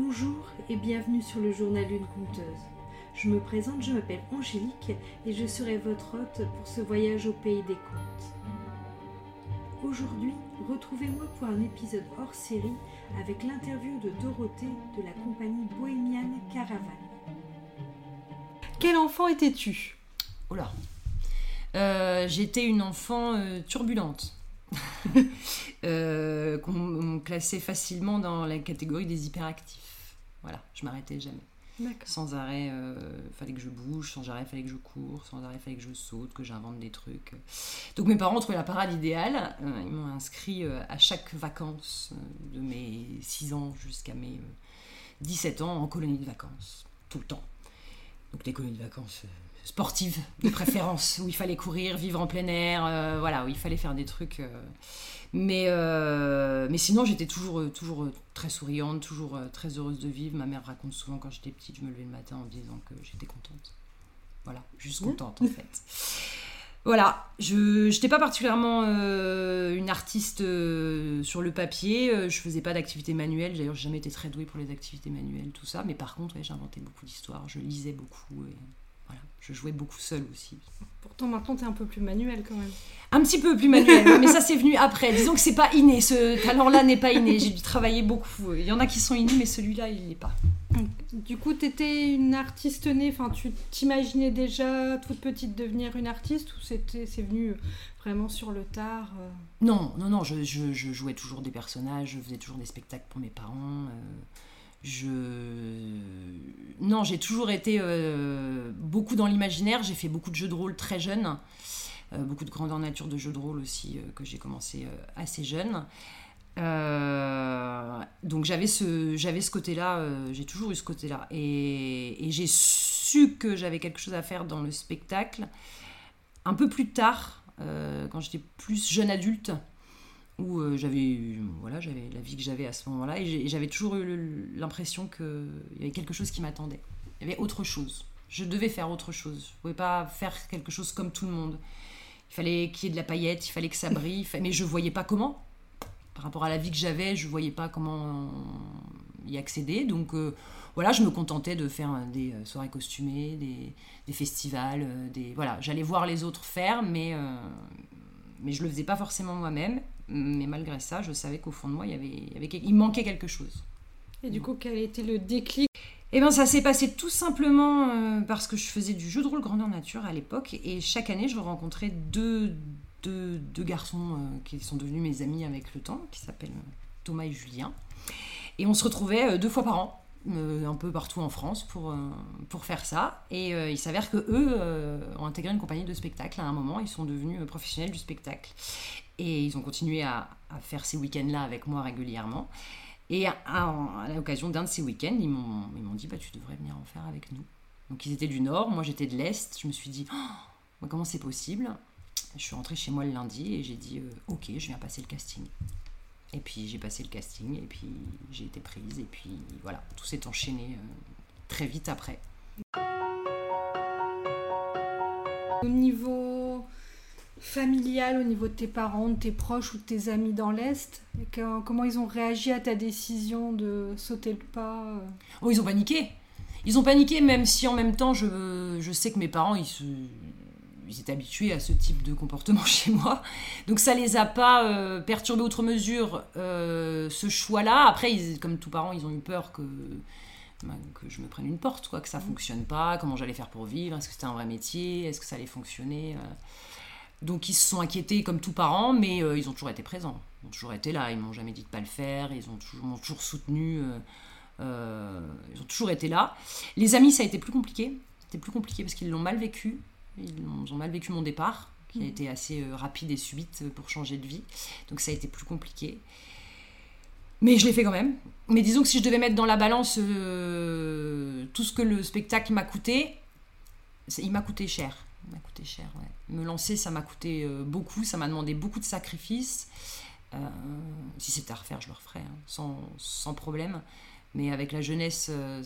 Bonjour et bienvenue sur le journal d'une conteuse. Je me présente, je m'appelle Angélique et je serai votre hôte pour ce voyage au pays des contes. Aujourd'hui, retrouvez-moi pour un épisode hors série avec l'interview de Dorothée de la compagnie bohémienne Caravane. Quel enfant étais-tu? Oh là Euh, J'étais une enfant euh, turbulente. Euh, qu'on classait facilement dans la catégorie des hyperactifs. Voilà, je m'arrêtais jamais. Sans arrêt, euh, fallait que je bouge, sans arrêt, fallait que je cours, sans arrêt, fallait que je saute, que j'invente des trucs. Donc mes parents trouvaient la parade idéale. Euh, ils m'ont inscrit euh, à chaque vacances euh, de mes 6 ans jusqu'à mes euh, 17 ans en colonie de vacances, tout le temps. Donc des colonies de vacances sportives de préférence, où il fallait courir, vivre en plein air, euh, voilà, où il fallait faire des trucs. euh, mais, euh, mais sinon, j'étais toujours, toujours très souriante, toujours très heureuse de vivre. Ma mère raconte souvent quand j'étais petite, je me levais le matin en me disant que j'étais contente. Voilà, juste contente en fait. Voilà, je n'étais pas particulièrement une artiste sur le papier, je faisais pas d'activité manuelle, d'ailleurs j'ai jamais été très douée pour les activités manuelles, tout ça, mais par contre ouais, j'inventais beaucoup d'histoires, je lisais beaucoup, et je jouais beaucoup seule aussi. Pourtant, maintenant, t'es un peu plus manuel quand même. Un petit peu plus manuel, mais ça c'est venu après. Disons que c'est pas inné, ce talent-là n'est pas inné. J'ai dû travailler beaucoup. Il y en a qui sont innés, mais celui-là il l'est pas. Du coup, t'étais une artiste née, enfin, tu t'imaginais déjà toute petite devenir une artiste ou c'est venu vraiment sur le tard euh Non, non, non, je, je- je jouais toujours des personnages, je faisais toujours des spectacles pour mes parents. euh, je. Non, j'ai toujours été euh, beaucoup dans l'imaginaire. J'ai fait beaucoup de jeux de rôle très jeune. euh, beaucoup de grandeur nature de jeux de rôle aussi, euh, que j'ai commencé assez jeune. Donc j'avais ce, j'avais ce côté-là, euh, j'ai toujours eu ce côté-là. Et, et j'ai su que j'avais quelque chose à faire dans le spectacle un peu plus tard, quand j'étais plus jeune adulte, où euh, j'avais voilà, j'avais la vie que j'avais à ce moment-là, et j'avais toujours eu l'impression qu'il y avait quelque chose qui m'attendait. Il y avait autre chose. Je devais faire autre chose. Je pouvais pas faire quelque chose comme tout le monde. Il fallait qu'il y ait de la paillette, il fallait que ça brille, mais je voyais pas comment. Par rapport à la vie que j'avais, je voyais pas comment y accéder. Donc euh, voilà, je me contentais de faire des euh, soirées costumées, des, festivals, des voilà, j'allais voir les autres faire, mais euh, mais je le faisais pas forcément moi-même. Mais malgré ça, je savais qu'au fond de moi, il y avait, il y avait quel- il manquait quelque chose. Et du coup, quel était le déclic? Eh bien, ça s'est passé tout simplement euh, parce que je faisais du jeu de rôle grandeur nature à l'époque et chaque année, je rencontrais deux, deux, deux garçons euh, qui sont devenus mes amis avec le temps, qui s'appellent Thomas et Julien. Et on se retrouvait euh, deux fois par an, un peu partout en France, pour, euh, pour faire ça. Et euh, il s'avère que eux euh, ont intégré une compagnie de spectacle à un moment, ils sont devenus euh, professionnels du spectacle. Et ils ont continué à, faire ces week-ends-là avec moi régulièrement. Et à, l'occasion d'un de ces week-ends, ils m'ont dit bah, Tu devrais venir en faire avec nous. Donc ils étaient du Nord, moi j'étais de l'Est. Je me suis dit Oh, Comment c'est possible? Je suis rentrée chez moi le lundi et j'ai dit euh, Ok, je viens passer le casting. Et puis j'ai passé le casting et puis j'ai été prise. Et puis voilà, tout s'est enchaîné euh, très vite après. Au niveau familial, au niveau de tes parents, de tes proches ou de tes amis dans l'Est, comment ils ont réagi à ta décision de sauter le pas euh? Oh, ils ont paniqué. Ils ont paniqué, même si en même temps, je, je sais que mes parents, ils, se, ils étaient habitués à ce type de comportement chez moi. Donc ça les a pas euh, perturbés outre mesure, euh, ce choix-là. Après, ils- comme tous parents, ils ont eu peur que, bah, que je me prenne une porte, quoi, que ça fonctionne pas, comment j'allais faire pour vivre, est-ce que c'était un vrai métier, est-ce que ça allait fonctionner. euh. Donc ils se sont inquiétés comme tous parents, mais ils ont toujours été présents. Ils ont toujours été là, ils m'ont jamais dit de pas le faire, ils ont toujours, m'ont toujours soutenu. ils ont toujours été là. Les amis, ça a été plus compliqué. C'était plus compliqué parce qu'ils l'ont mal vécu. Ils ont, ils ont mal vécu mon départ, qui a été assez euh, rapide et subite euh, pour changer de vie. Donc ça a été plus compliqué. Mais je l'ai fait quand même. Mais disons que si je devais mettre dans la balance euh, tout ce que le spectacle m'a coûté, il m'a coûté cher. Il m'a coûté cher, ouais. Me lancer, ça m'a coûté euh, beaucoup, ça m'a demandé beaucoup de sacrifices. Euh, si c'était à refaire, je le referais, hein, sans, sans problème. Mais avec la jeunesse, euh,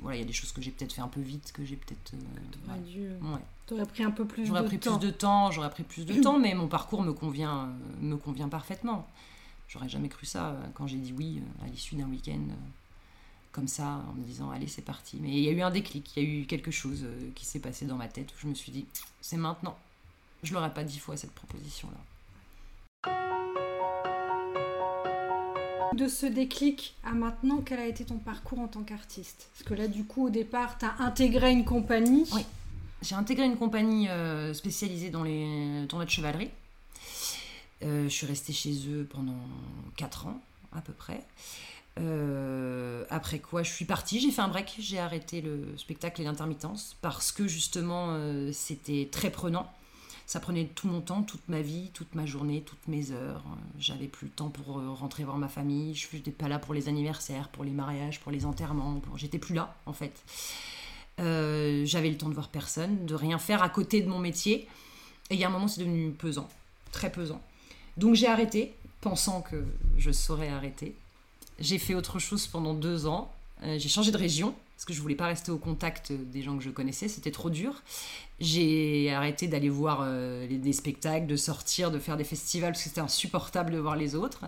voilà, il y a des choses que j'ai peut-être fait un peu vite, que j'ai peut-être. euh, ouais. dû- Ouais. T'aurais pris un peu plus J'aurais de pris temps. plus de temps, j'aurais pris plus de temps, mais mon parcours me convient, euh, me convient parfaitement. J'aurais jamais cru ça euh, quand j'ai dit oui euh, à l'issue d'un week-end. euh, comme ça, en me disant allez, c'est parti. Mais il y a eu un déclic, il y a eu quelque chose euh, qui s'est passé dans ma tête où je me suis dit c'est maintenant. Je l'aurais pas dit fois cette proposition-là. De ce déclic à maintenant, quel a été ton parcours en tant qu'artiste? Parce que là, du coup, au départ, tu as intégré une compagnie. Oui. J'ai intégré une compagnie euh, spécialisée dans les tournois de chevalerie. Euh, je suis restée chez eux pendant 4 ans, à peu près. Euh, après quoi, je suis partie, j'ai fait un break, j'ai arrêté le spectacle et l'intermittence parce que justement c'était très prenant. Ça prenait tout mon temps, toute ma vie, toute ma journée, toutes mes heures. J'avais plus le temps pour rentrer voir ma famille. Je n'étais pas là pour les anniversaires, pour les mariages, pour les enterrements. J'étais plus là en fait. Euh, j'avais le temps de voir personne, de rien faire à côté de mon métier. Et il y a un moment, c'est devenu pesant, très pesant. Donc j'ai arrêté, pensant que je saurais arrêter. J'ai fait autre chose pendant deux ans. Euh, j'ai changé de région parce que je voulais pas rester au contact des gens que je connaissais, c'était trop dur. J'ai arrêté d'aller voir euh, des spectacles, de sortir, de faire des festivals parce que c'était insupportable de voir les autres.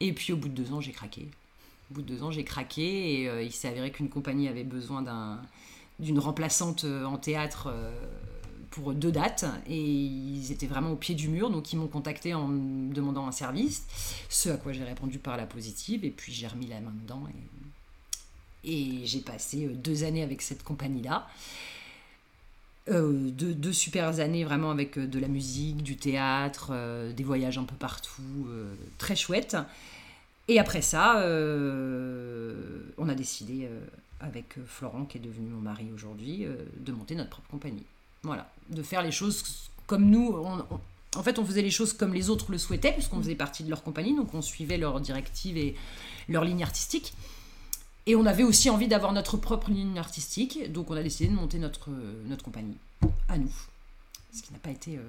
Et puis au bout de deux ans, j'ai craqué. Au bout de deux ans, j'ai craqué et il s'est avéré qu'une compagnie avait besoin d'un d'une remplaçante euh, en théâtre euh, pour deux dates et ils étaient vraiment au pied du mur donc ils m'ont contacté en me demandant un service ce à quoi j'ai répondu par la positive et puis j'ai remis la main dedans et j'ai passé euh, deux années avec cette compagnie là deux, deux, super années vraiment avec de la musique, du théâtre, des voyages un peu partout, très chouette. Et après ça, on a décidé avec euh, Florent, qui est devenu mon mari aujourd'hui, euh, de monter notre propre compagnie. Voilà, de faire les choses comme nous. en fait, on faisait les choses comme les autres le souhaitaient, puisqu'on faisait partie de leur compagnie, donc on suivait leurs directives et leur ligne artistique. Et on avait aussi envie d'avoir notre propre ligne artistique, donc on a décidé de monter notre, notre compagnie à nous. Ce qui n'a pas été euh,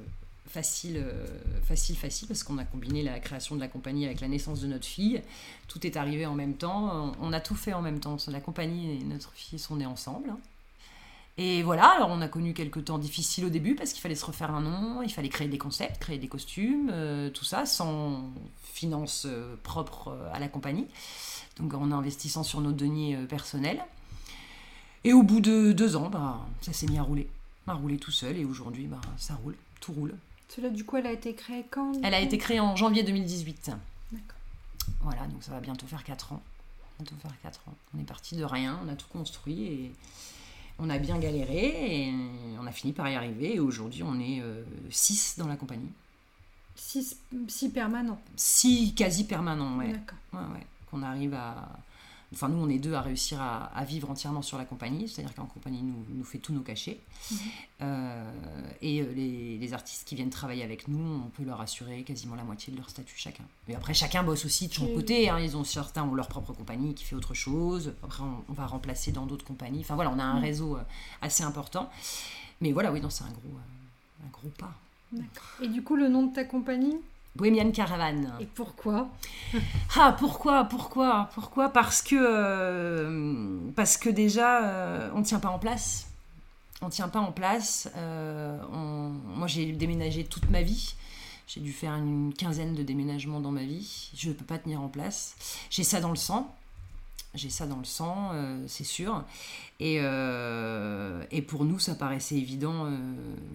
facile, euh, facile, facile, parce qu'on a combiné la création de la compagnie avec la naissance de notre fille. Tout est arrivé en même temps. On a tout fait en même temps. La compagnie et notre fille sont nés ensemble. Et voilà, alors on a connu quelques temps difficiles au début parce qu'il fallait se refaire un nom, il fallait créer des concepts, créer des costumes, euh, tout ça sans finances euh, propres à la compagnie. Donc en investissant sur nos deniers personnels. Et au bout de deux ans, bah, ça s'est mis à rouler. À rouler tout seul et aujourd'hui, bah, ça roule, tout roule. Cela, du coup, elle a été créée quand Elle a été créée en janvier 2018. D'accord. Voilà, donc ça va bientôt faire 4 ans. Bientôt faire 4 ans. On est parti de rien, on a tout construit et on a bien galéré et on a fini par y arriver. Et aujourd'hui, on est 6 euh, dans la compagnie. 6 permanents 6 quasi permanents, ouais. D'accord. Ouais, ouais. Qu'on arrive à Enfin, nous, on est deux à réussir à, vivre entièrement sur la compagnie, c'est-à-dire qu'en compagnie nous, nous fait tous nos cachets. Mhm. Euh, et euh, les, artistes qui viennent travailler avec nous, on peut leur assurer quasiment la moitié de leur statut chacun. Et après, chacun bosse aussi de son côté. Hein. Ils ont certains ont leur propre compagnie qui fait autre chose. Après, on, va remplacer dans d'autres compagnies. Enfin voilà, on a un mhm. réseau euh, assez important. Mais voilà, oui, c'est un gros, un gros pas. Et du coup, le nom de ta compagnie? Bohemian Caravan. Et pourquoi Ah, pourquoi Pourquoi Pourquoi? Parce que, euh, parce que déjà, euh, on ne tient pas en place. On ne tient pas en place. Euh, moi, j'ai déménagé toute ma vie. J'ai dû faire une quinzaine de déménagements dans ma vie. Je ne peux pas tenir en place. J'ai ça dans le sang j'ai ça dans le sang, euh, c'est sûr. Et, euh, et, pour nous, ça paraissait évident. Euh,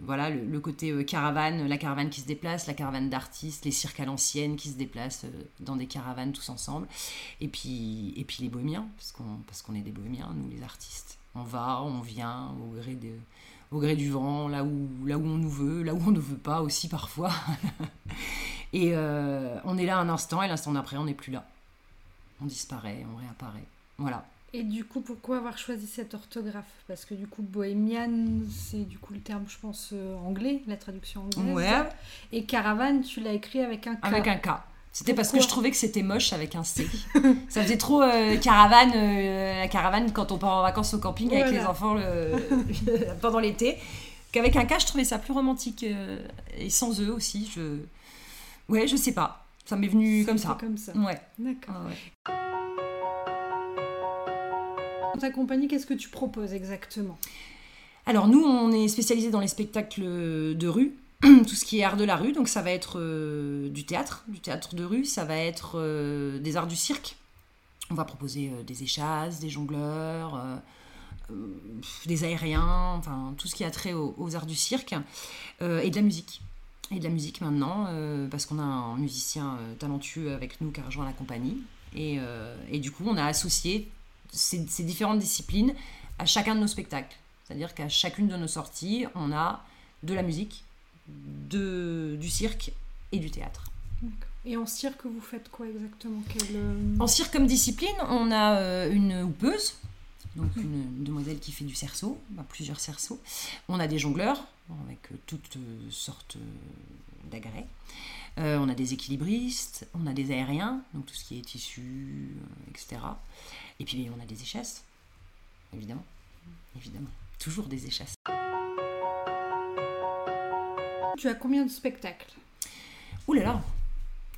voilà, le, côté caravane, la caravane qui se déplace, la caravane d'artistes, les cirques à l'ancienne qui se déplacent dans des caravanes tous ensemble. Et puis, et puis les bohémiens, parce qu'on parce qu'on est des bohémiens, nous les artistes. On va, on vient au gré, de, au gré du vent, là où, là où on nous veut, là où on ne veut pas aussi parfois. et on est là un instant et l'instant d'après, on n'est plus là on disparaît, on réapparaît. Voilà. Et du coup, pourquoi avoir choisi cette orthographe? Parce que du coup, bohémian, c'est du coup le terme, je pense, euh, anglais, la traduction anglaise. Ouais. Et caravane, tu l'as écrit avec un K. Avec un K. C'était parce que je trouvais que c'était moche avec un C. Ça faisait trop euh, caravane, euh, la caravane quand on part en vacances au camping avec les enfants pendant l'été. Qu'avec un K, je trouvais ça plus romantique. et sans eux aussi, je. Ouais, je sais pas. Ça m'est venu comme ça. comme ça. Ouais. D'accord. Dans ta compagnie, qu'est-ce que tu proposes exactement? Alors nous, on est spécialisé dans les spectacles de rue, tout ce qui est art de la rue. Donc ça va être euh, du théâtre, du théâtre de rue, ça va être euh, des arts du cirque on va proposer des échasses, des jongleurs, des aériens, enfin tout ce qui a trait aux, arts du cirque, et de la musique. Et de la musique maintenant, parce qu'on a un musicien talentueux avec nous qui a rejoint la compagnie. Et, et du coup, on a associé ces, ces, différentes disciplines à chacun de nos spectacles. C'est-à-dire qu'à chacune de nos sorties, on a de la musique, de, du cirque et du théâtre. Et en cirque, vous faites quoi exactement? Euh, En cirque comme discipline, on a euh, une houpeuse, donc une, demoiselle qui fait du cerceau, bah, plusieurs cerceaux. On a des jongleurs, avec euh, toutes sortes d'agrès. on a des équilibristes, on a des aériens, donc tout ce qui est tissu, etc. Et puis on a des échasses, évidemment. Évidemment. Toujours des échasses. Tu as combien de spectacles? Ouh là là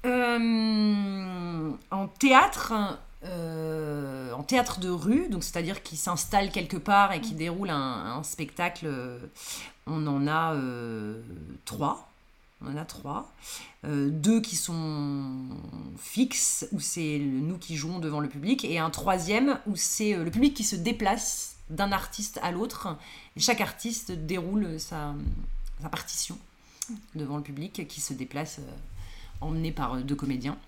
euh, En théâtre, euh, en théâtre de rue, donc c'est-à-dire qui s'installe quelque part et qui déroule un, spectacle, on en a euh, trois. On en a trois. deux qui sont fixes, où c'est nous qui jouons devant le public, et un troisième où c'est le public qui se déplace d'un artiste à l'autre. Et chaque artiste déroule sa, partition devant le public qui se déplace euh, emmené par deux comédiens.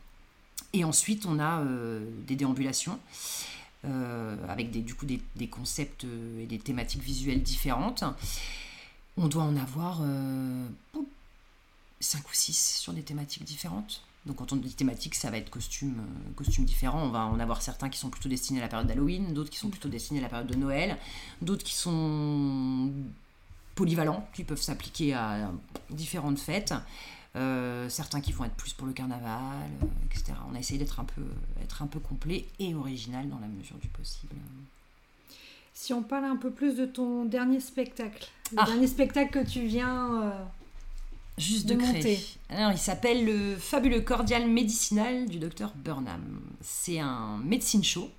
Et ensuite, on a euh, des déambulations euh, avec des, du coup des, concepts et des thématiques visuelles différentes. On doit en avoir 5 ou 6 sur des thématiques différentes. Donc quand on dit thématique, ça va être costume, euh, costume différent. On va en avoir certains qui sont plutôt destinés à la période d'Halloween, d'autres qui sont plutôt destinés à la période de Noël, d'autres qui sont polyvalents, qui peuvent s'appliquer à différentes fêtes. Euh, certains qui vont être plus pour le carnaval, euh, etc. On a essayé d'être un peu, être un peu complet et original dans la mesure du possible. Si on parle un peu plus de ton dernier spectacle, le ah. dernier spectacle que tu viens juste de, créer. Alors, il s'appelle le fabuleux cordial médicinal du docteur Burnham. C'est un médecine show.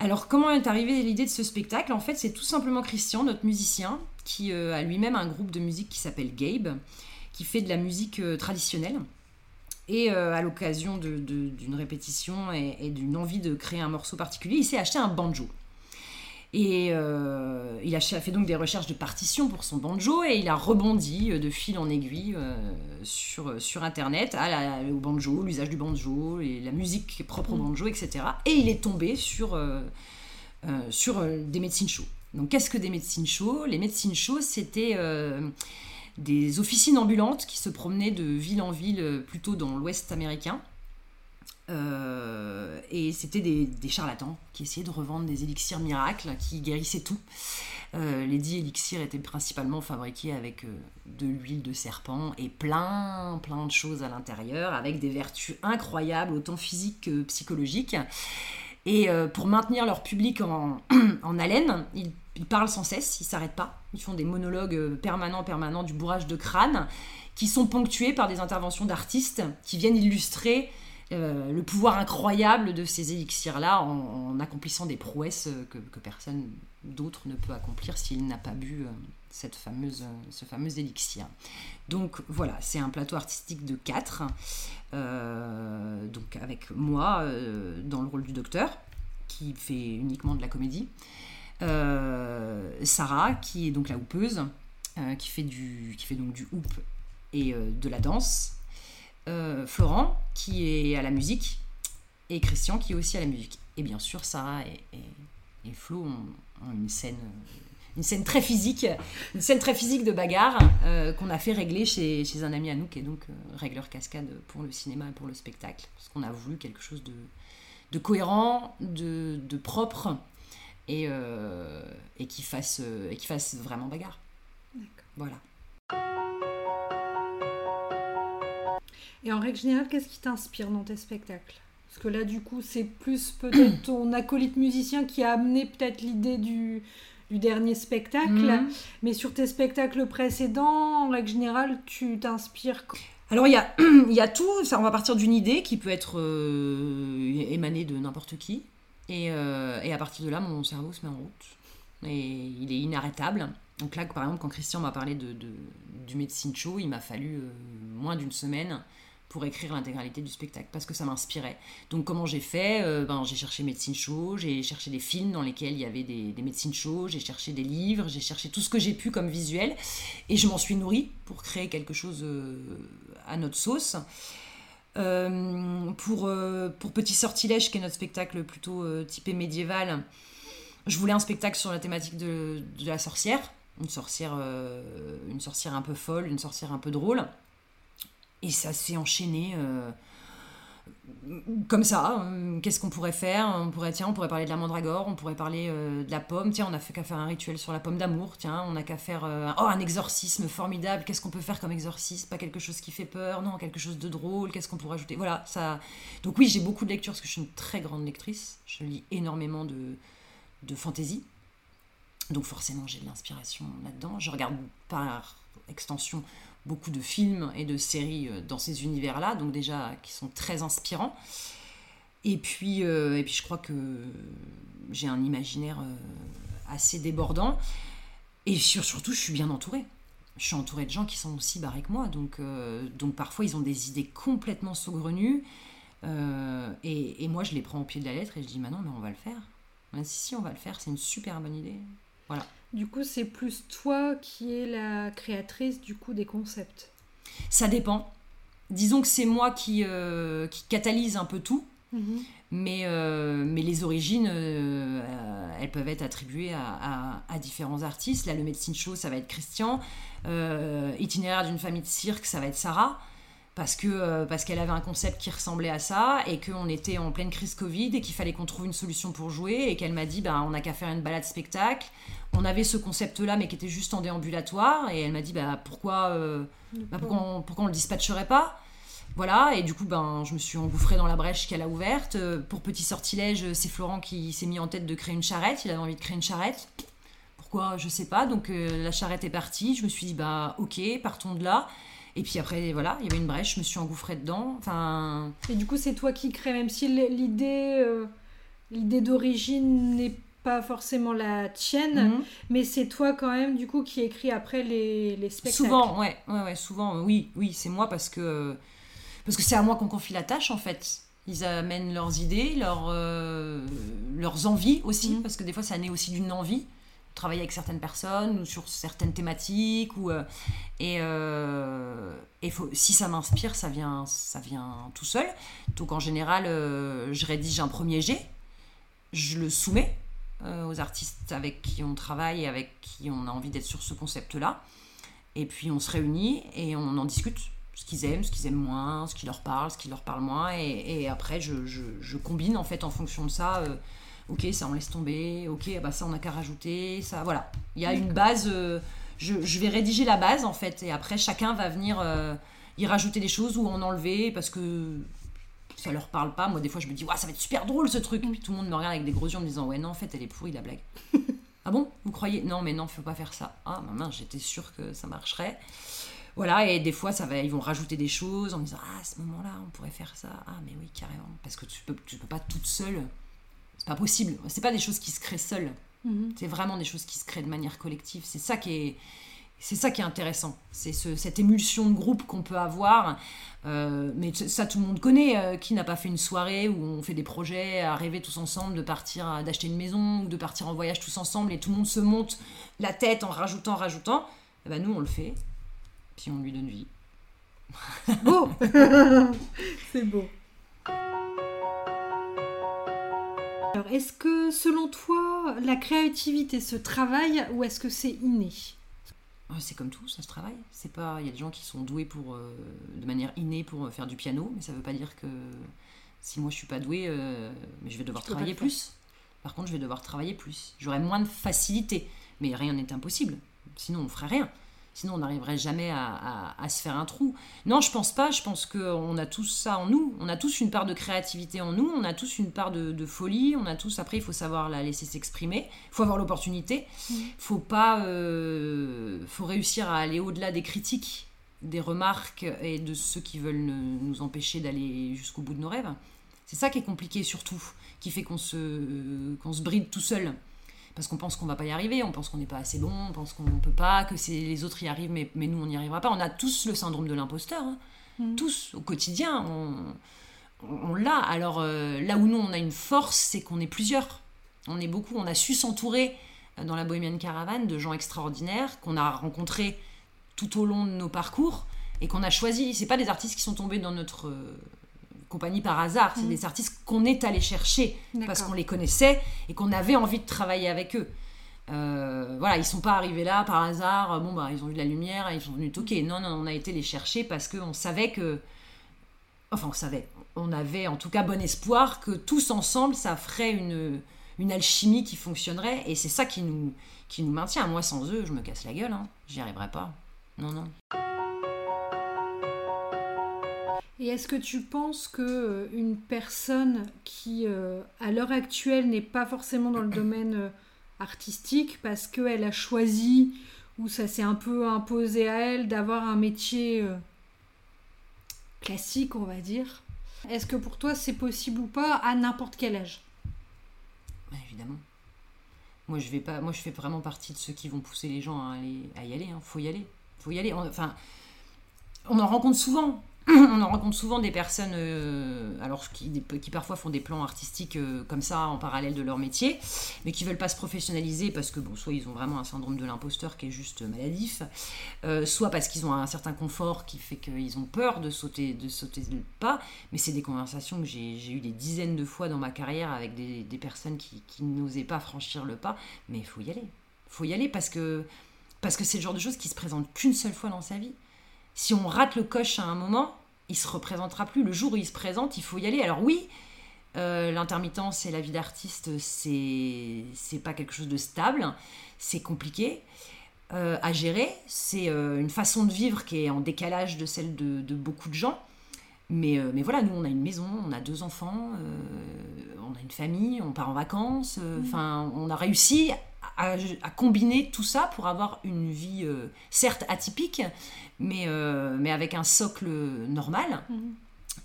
Alors, comment est arrivée l'idée de ce spectacle? En fait, c'est tout simplement Christian, notre musicien, qui euh, a lui-même un groupe de musique qui s'appelle Gabe, qui fait de la musique euh, traditionnelle. Et euh, à l'occasion d'une répétition et d'une envie de créer un morceau particulier, il s'est acheté un banjo. Et euh, il a fait donc des recherches de partitions pour son banjo et il a rebondi de fil en aiguille euh, sur, sur Internet à au banjo, l'usage du banjo, et la musique propre au mm. banjo, etc. Et il est tombé sur, sur des médecines chauds. Donc qu'est-ce que des médecines chauds Les médecines chauds, c'était des officines ambulantes qui se promenaient de ville en ville, plutôt dans l'ouest américain euh, et c'était des, charlatans qui essayaient de revendre des élixirs miracles qui guérissaient tout. Euh, les dix élixirs étaient principalement fabriqués avec euh, de l'huile de serpent et plein, plein de choses à l'intérieur, avec des vertus incroyables, autant physiques que psychologiques. Et pour maintenir leur public en, en haleine, ils, ils, parlent sans cesse, ils s'arrêtent pas. Ils font des monologues permanents, permanents, du bourrage de crâne, qui sont ponctués par des interventions d'artistes qui viennent illustrer euh, le pouvoir incroyable de ces élixirs-là en, accomplissant des prouesses que, personne d'autre ne peut accomplir s'il n'a pas bu euh, ce fameux élixir. Donc voilà, c'est un plateau artistique de 4, euh, donc avec moi dans le rôle du docteur, qui fait uniquement de la comédie, Sarah, qui est donc la houpeuse, qui, fait du, qui fait donc du hoop et de la danse, euh, Florent qui est à la musique et Christian qui est aussi à la musique. Et bien sûr, Sarah et, Flo ont, une scène une scène très physique, une scène très physique de bagarre euh, qu'on a fait régler chez, chez, un ami à nous qui est donc euh, régleur cascade pour le cinéma et pour le spectacle. Parce qu'on a voulu quelque chose de, de cohérent, de, de propre et, fasse, et qui fasse vraiment bagarre. Voilà. Et en règle générale, qu'est-ce qui t'inspire dans tes spectacles? Parce que là, du coup, c'est plus peut-être ton acolyte musicien qui a amené peut-être l'idée du, du dernier spectacle. Mhm. Mais sur tes spectacles précédents, en règle générale, tu t'inspires alors il y a, y a tout, ça, on va partir d'une idée qui peut être euh, émanée de n'importe qui. Et, euh, et, à partir de là, mon cerveau se met en route. Et il est inarrêtable. Donc là, par exemple, quand Christian m'a parlé de, du médecine show, il m'a fallu euh, moins d'une semaine pour écrire l'intégralité du spectacle parce que ça m'inspirait. Donc comment j'ai fait? Euh, ben, J'ai cherché médecine show, j'ai cherché des films dans lesquels il y avait des, des médecines show, j'ai cherché des livres, j'ai cherché tout ce que j'ai pu comme visuel et je m'en suis nourrie pour créer quelque chose à notre sauce. Euh, pour, pour Petit Sortilège, qui est notre spectacle plutôt typé médiéval, je voulais un spectacle sur la thématique de, la sorcière, une sorcière, une sorcière un peu folle, une sorcière un peu drôle. Et ça s'est enchaîné euh, comme ça. Euh, qu'est-ce qu'on pourrait faire? On pourrait, tiens, on pourrait parler de la mandragore, on pourrait parler euh, de la pomme. Tiens, on a fait qu'à faire un rituel sur la pomme d'amour. Tiens, on a qu'à faire oh, un exorcisme formidable. Qu'est-ce qu'on peut faire comme exorcisme? Pas quelque chose qui fait peur, non, quelque chose de drôle. Qu'est-ce qu'on pourrait ajouter? Voilà, ça. Donc oui, j'ai beaucoup de lectures parce que je suis une très grande lectrice. Je lis énormément de, de fantaisie. Donc forcément, j'ai de l'inspiration là-dedans. Je regarde par extension beaucoup de films et de séries euh, dans ces univers-là, donc déjà qui sont très inspirants. Et puis, euh, et puis je crois que j'ai un imaginaire euh, assez débordant. Et surtout, je suis bien entourée. Je suis entourée de gens qui sont aussi barrés que moi. Donc, donc parfois, ils ont des idées complètement saugrenues. Et, moi, je les prends au pied de la lettre et je dis, bah non, mais on va le faire. si, si, on va le faire, c'est une super bonne idée. Voilà. Du coup, c'est plus toi qui es la créatrice du coup des concepts. Ça dépend. Disons que c'est moi qui, euh, qui catalyse un peu tout. Mhm. Mais, euh, mais les origines, euh, elles peuvent être attribuées à, à, différents artistes. Là, le Médecine Show, ça va être Christian. itinéraire d'une famille de cirque, ça va être Sarah parce que euh, parce qu'elle avait un concept qui ressemblait à ça et qu'on était en pleine crise Covid et qu'il fallait qu'on trouve une solution pour jouer et qu'elle m'a dit ben on n'a qu'à faire une balade spectacle. On avait ce concept là mais qui était juste en déambulatoire et elle m'a dit bah pourquoi euh, bah, pourquoi, on, pourquoi on le dispatcherait pas? Voilà et du coup ben je me suis engouffrée dans la brèche qu'elle a ouverte. Euh, pour petit sortilège c'est Florent qui s'est mis en tête de créer une charrette. Il avait envie de créer une charrette. Pourquoi? Je sais pas. Donc la charrette est partie. Je me suis dit bah ok partons de là et puis après, voilà, il y avait une brèche, je me suis engouffrée dedans. Enfin... Et du coup, c'est toi qui crée, même si l'idée euh, l'idée d'origine n'est pas forcément la tienne, mhm. mais c'est toi quand même, du coup, qui écrit après les, les spectacles. Souvent, ouais, ouais, ouais souvent, oui, oui, c'est moi parce que parce que c'est à moi qu'on confie la tâche, en fait. Ils amènent leurs idées, leurs, euh, leurs envies aussi, mhm. parce que des fois, ça naît aussi d'une envie travailler avec certaines personnes ou sur certaines thématiques ou euh, et, euh, et si ça m'inspire ça vient ça vient tout seul donc en général euh, je rédige un premier jet je le soumets aux artistes avec qui on travaille et avec qui on a envie d'être sur ce concept là et puis on se réunit et on en discute ce qu'ils aiment, ce qu'ils aiment moins, ce qui leur parle, ce qui leur parle moins. Et, après, je, je, combine en fait en fonction de ça ok, ça on laisse tomber, ok, bah ça on a qu'à rajouter, ça, voilà. Il y a une base, euh, je, vais rédiger la base en fait, et après chacun va venir euh, y rajouter des choses ou en enlever parce que ça leur parle pas. Moi des fois je me dis, ouais, ça va être super drôle ce truc, puis tout le monde me regarde avec des gros yeux en me disant, ouais, non, en fait elle est pourrie la blague. ah bon? Vous croyez? Non, mais non, faut pas faire ça. Ah, maman, j'étais sûre que ça marcherait. Voilà, et des fois, ça va, ils vont rajouter des choses en me disant Ah, à ce moment-là, on pourrait faire ça. Ah, mais oui, carrément. Parce que tu peux, tu peux pas toute seule pas possible. C'est pas des choses qui se créent seules. Mhm. C'est vraiment des choses qui se créent de manière collective. C'est ça qui est, c'est ça qui est intéressant. C'est ce, cette émulsion de groupe qu'on peut avoir. Euh, mais ça, tout le monde connaît. Euh, qui n'a pas fait une soirée où on fait des projets, à rêver tous ensemble de partir, d'acheter une maison ou de partir en voyage tous ensemble et tout le monde se monte la tête en rajoutant, rajoutant. Et eh ben nous, on le fait. Puis on lui donne vie. Beau C'est beau. Alors, est-ce que selon toi, la créativité se travaille ou est-ce que c'est inné? C'est comme tout, ça se travaille. C'est pas, il y a des gens qui sont doués pour, euh, de manière innée pour euh, faire du piano, mais ça veut pas dire que si moi je suis pas douée, euh, mais je vais devoir travailler plus. Par contre, je vais devoir travailler plus. J'aurai moins de facilité, mais rien n'est impossible. Sinon, on ferait rien. Sinon, on n'arriverait jamais à, se faire un trou. Non, je pense pas. Je pense qu'on a tous ça en nous. On a tous une part de créativité en nous. On a tous une part de, folie. On a tous. Après, il faut savoir la laisser s'exprimer. Il faut avoir l'opportunité. Il mmh. faut pas. Euh, faut réussir à aller au-delà des critiques, des remarques et de ceux qui veulent nous empêcher d'aller jusqu'au bout de nos rêves. C'est ça qui est compliqué surtout, qui fait qu'on se, qu'on se bride tout seul parce qu'on pense qu'on va pas y arriver, on pense qu'on n'est pas assez bon, on pense qu'on peut pas, que les autres y arrivent, mais, mais nous on n'y arrivera pas. On a tous le syndrome de l'imposteur. Hein. mm. tous au quotidien, on, on, l'a. Alors là où nous, on a une force, c'est qu'on est plusieurs. On est beaucoup, on a su s'entourer dans la Bohemian Caravan de gens extraordinaires qu'on a rencontrés tout au long de nos parcours et qu'on a choisi. C'est pas des artistes qui sont tombés dans notre compagnie par hasard. C'est mm. des artistes qu'on est allé chercher parce qu'on les connaissait et qu'on avait envie de travailler avec eux. Euh, voilà, ils sont pas arrivés là par hasard. Bon bah ils ont vu la lumière, ils sont venus toquer. Non non, on a été les chercher parce qu'on savait que, enfin on savait, on avait en tout cas bon espoir que tous ensemble ça ferait une une alchimie qui fonctionnerait et c'est ça qui nous qui nous maintient. Moi sans eux, je me casse la gueule. Hein. J'y arriverai pas. Non non. Et est-ce que tu penses que euh, une personne qui, euh, à l'heure actuelle, n'est pas forcément dans le domaine euh, artistique parce qu'elle a choisi ou ça s'est un peu imposé à elle d'avoir un métier classique, on va dire, est-ce que pour toi c'est possible ou pas à n'importe quel âge? Bah, Évidemment. Moi je vais pas, moi je fais vraiment partie de ceux qui vont pousser les gens à, y aller. Hein. Faut y aller, faut y aller. Enfin, on en rencontre souvent on en rencontre souvent des personnes euh, alors qui, parfois font des plans artistiques euh, comme ça en parallèle de leur métier, mais qui veulent pas se professionnaliser parce que bon, soit ils ont vraiment un syndrome de l'imposteur qui est juste maladif, euh, soit parce qu'ils ont un certain confort qui fait qu'ils ont peur de sauter, de sauter le pas. Mais c'est des conversations que j'ai eues des dizaines de fois dans ma carrière avec des, personnes qui, n'osaient pas franchir le pas. Mais il faut y aller. Faut y aller parce que parce que c'est le genre de choses qui se présentent qu'une seule fois dans sa vie si on rate le coche à un moment, il se représentera plus. Le jour où il se présente, il faut y aller. Alors oui, euh, l'intermittence et la vie d'artiste, c'est c'est pas quelque chose de stable, c'est compliqué euh, à gérer. C'est euh, une façon de vivre qui est en décalage de celle de, beaucoup de gens. Mais, mais voilà, nous on a une maison, on a deux enfants, on a une famille, on part en vacances. Mmh. Enfin, on a réussi à, combiner tout ça pour avoir une vie certes atypique, mais, euh, mais avec un socle normal. Mhm.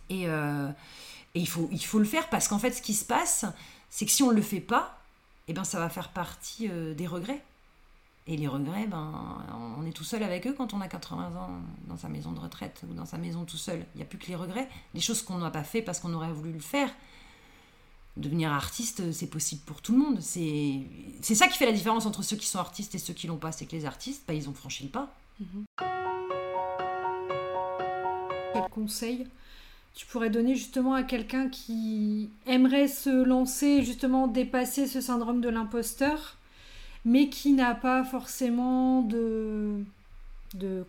Et, euh, et, il, faut, il faut le faire parce qu'en fait, ce qui se passe, c'est que si on ne le fait pas, eh ben, ça va faire partie euh, des regrets. Et les regrets, ben, on est tout seul avec eux quand on a 80 ans dans sa maison de retraite ou dans sa maison tout seul. Il n'y a plus que les regrets, les choses qu'on n'a pas fait parce qu'on aurait voulu le faire. Devenir artiste, c'est possible pour tout le monde. C'est ça qui fait la différence entre ceux qui sont artistes et ceux qui l'ont pas. C'est que les artistes, ben, ils ont franchi le pas. Mhm quel conseil tu pourrais donner justement à quelqu'un qui aimerait se lancer, justement dépasser ce syndrome de l'imposteur, mais qui n'a pas forcément de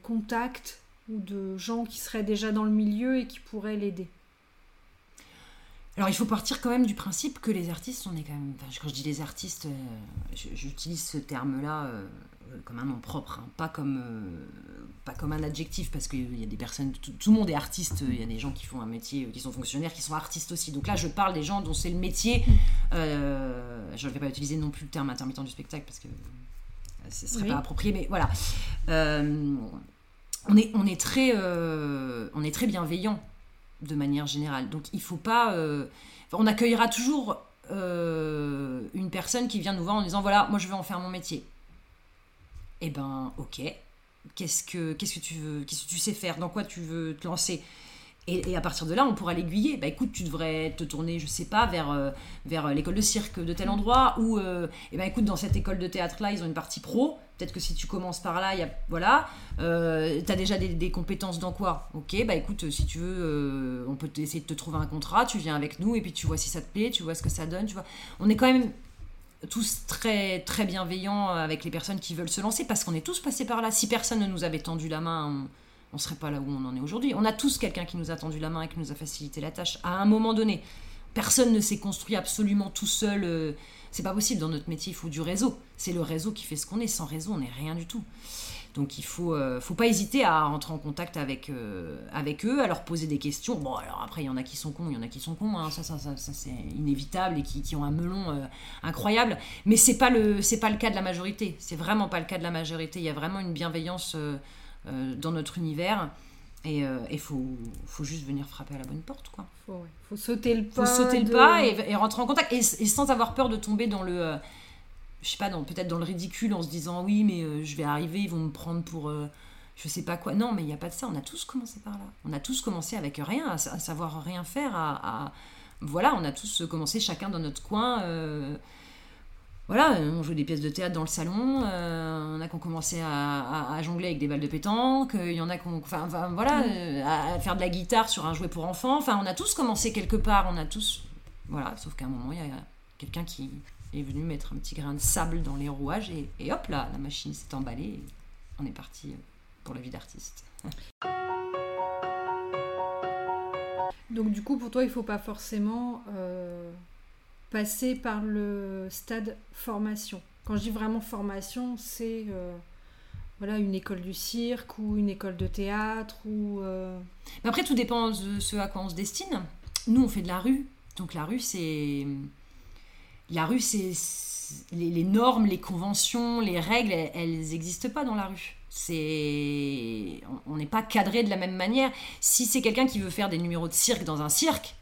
contact ou de gens qui seraient déjà dans le milieu et qui pourraient l'aider? Alors il faut partir quand même du principe que les artistes, on est quand même. quand je dis les artistes, euh, j'utilise ce terme-là euh, comme un nom propre, hein, pas comme euh, pas comme un adjectif, parce qu'il y a des personnes, tout, le monde est artiste, il y a des gens qui font un métier, qui sont fonctionnaires, qui sont artistes aussi. Donc là, je parle des gens dont c'est le métier. Euh, je ne vais pas utiliser non plus le terme intermittent du spectacle, parce que ce serait pas approprié, mais voilà. On, est, on, est très, on est très bienveillant de manière générale. Donc il faut pas... on accueillera toujours une personne qui vient nous voir en disant, voilà, moi je veux en faire mon métier. Eh ben, ok, qu'est-ce que, qu'est-ce que tu veux, qu'est-ce que tu sais faire, dans quoi tu veux te lancer? Et, à partir de là, on pourra l'aiguiller. Bah écoute, tu devrais te tourner, je sais pas, vers, euh, vers l'école de cirque de tel endroit, ou, euh, eh ben écoute, dans cette école de théâtre-là, ils ont une partie pro. Peut-être que si tu commences par là, y a, voilà, euh, tu as déjà des, compétences dans quoi? Ok, bah écoute, si tu veux, on peut essayer de te trouver un contrat, tu viens avec nous, et puis tu vois si ça te plaît, tu vois ce que ça donne, tu vois. On est quand même tous très, très bienveillants avec les personnes qui veulent se lancer parce qu'on est tous passés par là. Si personne ne nous avait tendu la main, on ne serait pas là où on en est aujourd'hui. On a tous quelqu'un qui nous a tendu la main et qui nous a facilité la tâche à un moment donné. Personne ne s'est construit absolument tout seul. Euh, c'est pas possible dans notre métier, il faut du réseau. C'est le réseau qui fait ce qu'on est. Sans réseau, on n'est rien du tout. Donc il faut, euh, faut pas hésiter à rentrer en contact avec, euh, avec eux, à leur poser des questions. Bon, alors après, il y en a qui sont cons, il y en a qui sont cons, hein. ça, ça, ça, c'est inévitable et qui, qui, ont un melon euh, incroyable. Mais c'est pas pas le cas de la majorité. C'est vraiment pas le cas de la majorité. Il y a vraiment une bienveillance dans notre univers. Et il faut, faut juste venir frapper à la bonne porte, quoi. Faut, faut sauter le pas. Faut sauter le pas et, rentrer en contact. et, sans avoir peur de tomber dans le je sais pas, peut-être dans le ridicule en se disant oui, mais euh, je vais arriver, ils vont me prendre pour, euh, je sais pas quoi. Non, mais il n'y a pas de ça. On a tous commencé par là. On a tous commencé avec rien, à, savoir rien faire. À, Voilà, on a tous commencé chacun dans notre coin. Euh, voilà, on jouait des pièces de théâtre dans le salon. Euh, on a qui ont commencé à, jongler avec des balles de pétanque. Il y en a qui ont, enfin, voilà, mm. à faire de la guitare sur un jouet pour enfants. Enfin, on a tous commencé quelque part. On a tous, voilà. Sauf qu'à un moment, il y a quelqu'un qui est venu mettre un petit grain de sable dans les rouages et, et hop là, la machine s'est emballée. Et on est parti pour la vie d'artiste. Donc du coup, pour toi, il faut pas forcément euh, passer par le stade formation. Quand je dis vraiment formation, c'est euh, voilà une école du cirque ou une école de théâtre ou. Euh, Mais après, tout dépend de ce à quoi on se destine. Nous, on fait de la rue, donc la rue, c'est la rue, c'est les, normes, les conventions, les règles, elles n'existent pas dans la rue c'est on n'est pas cadré de la même manière. Si c'est quelqu'un qui veut faire des numéros de cirque dans un cirque,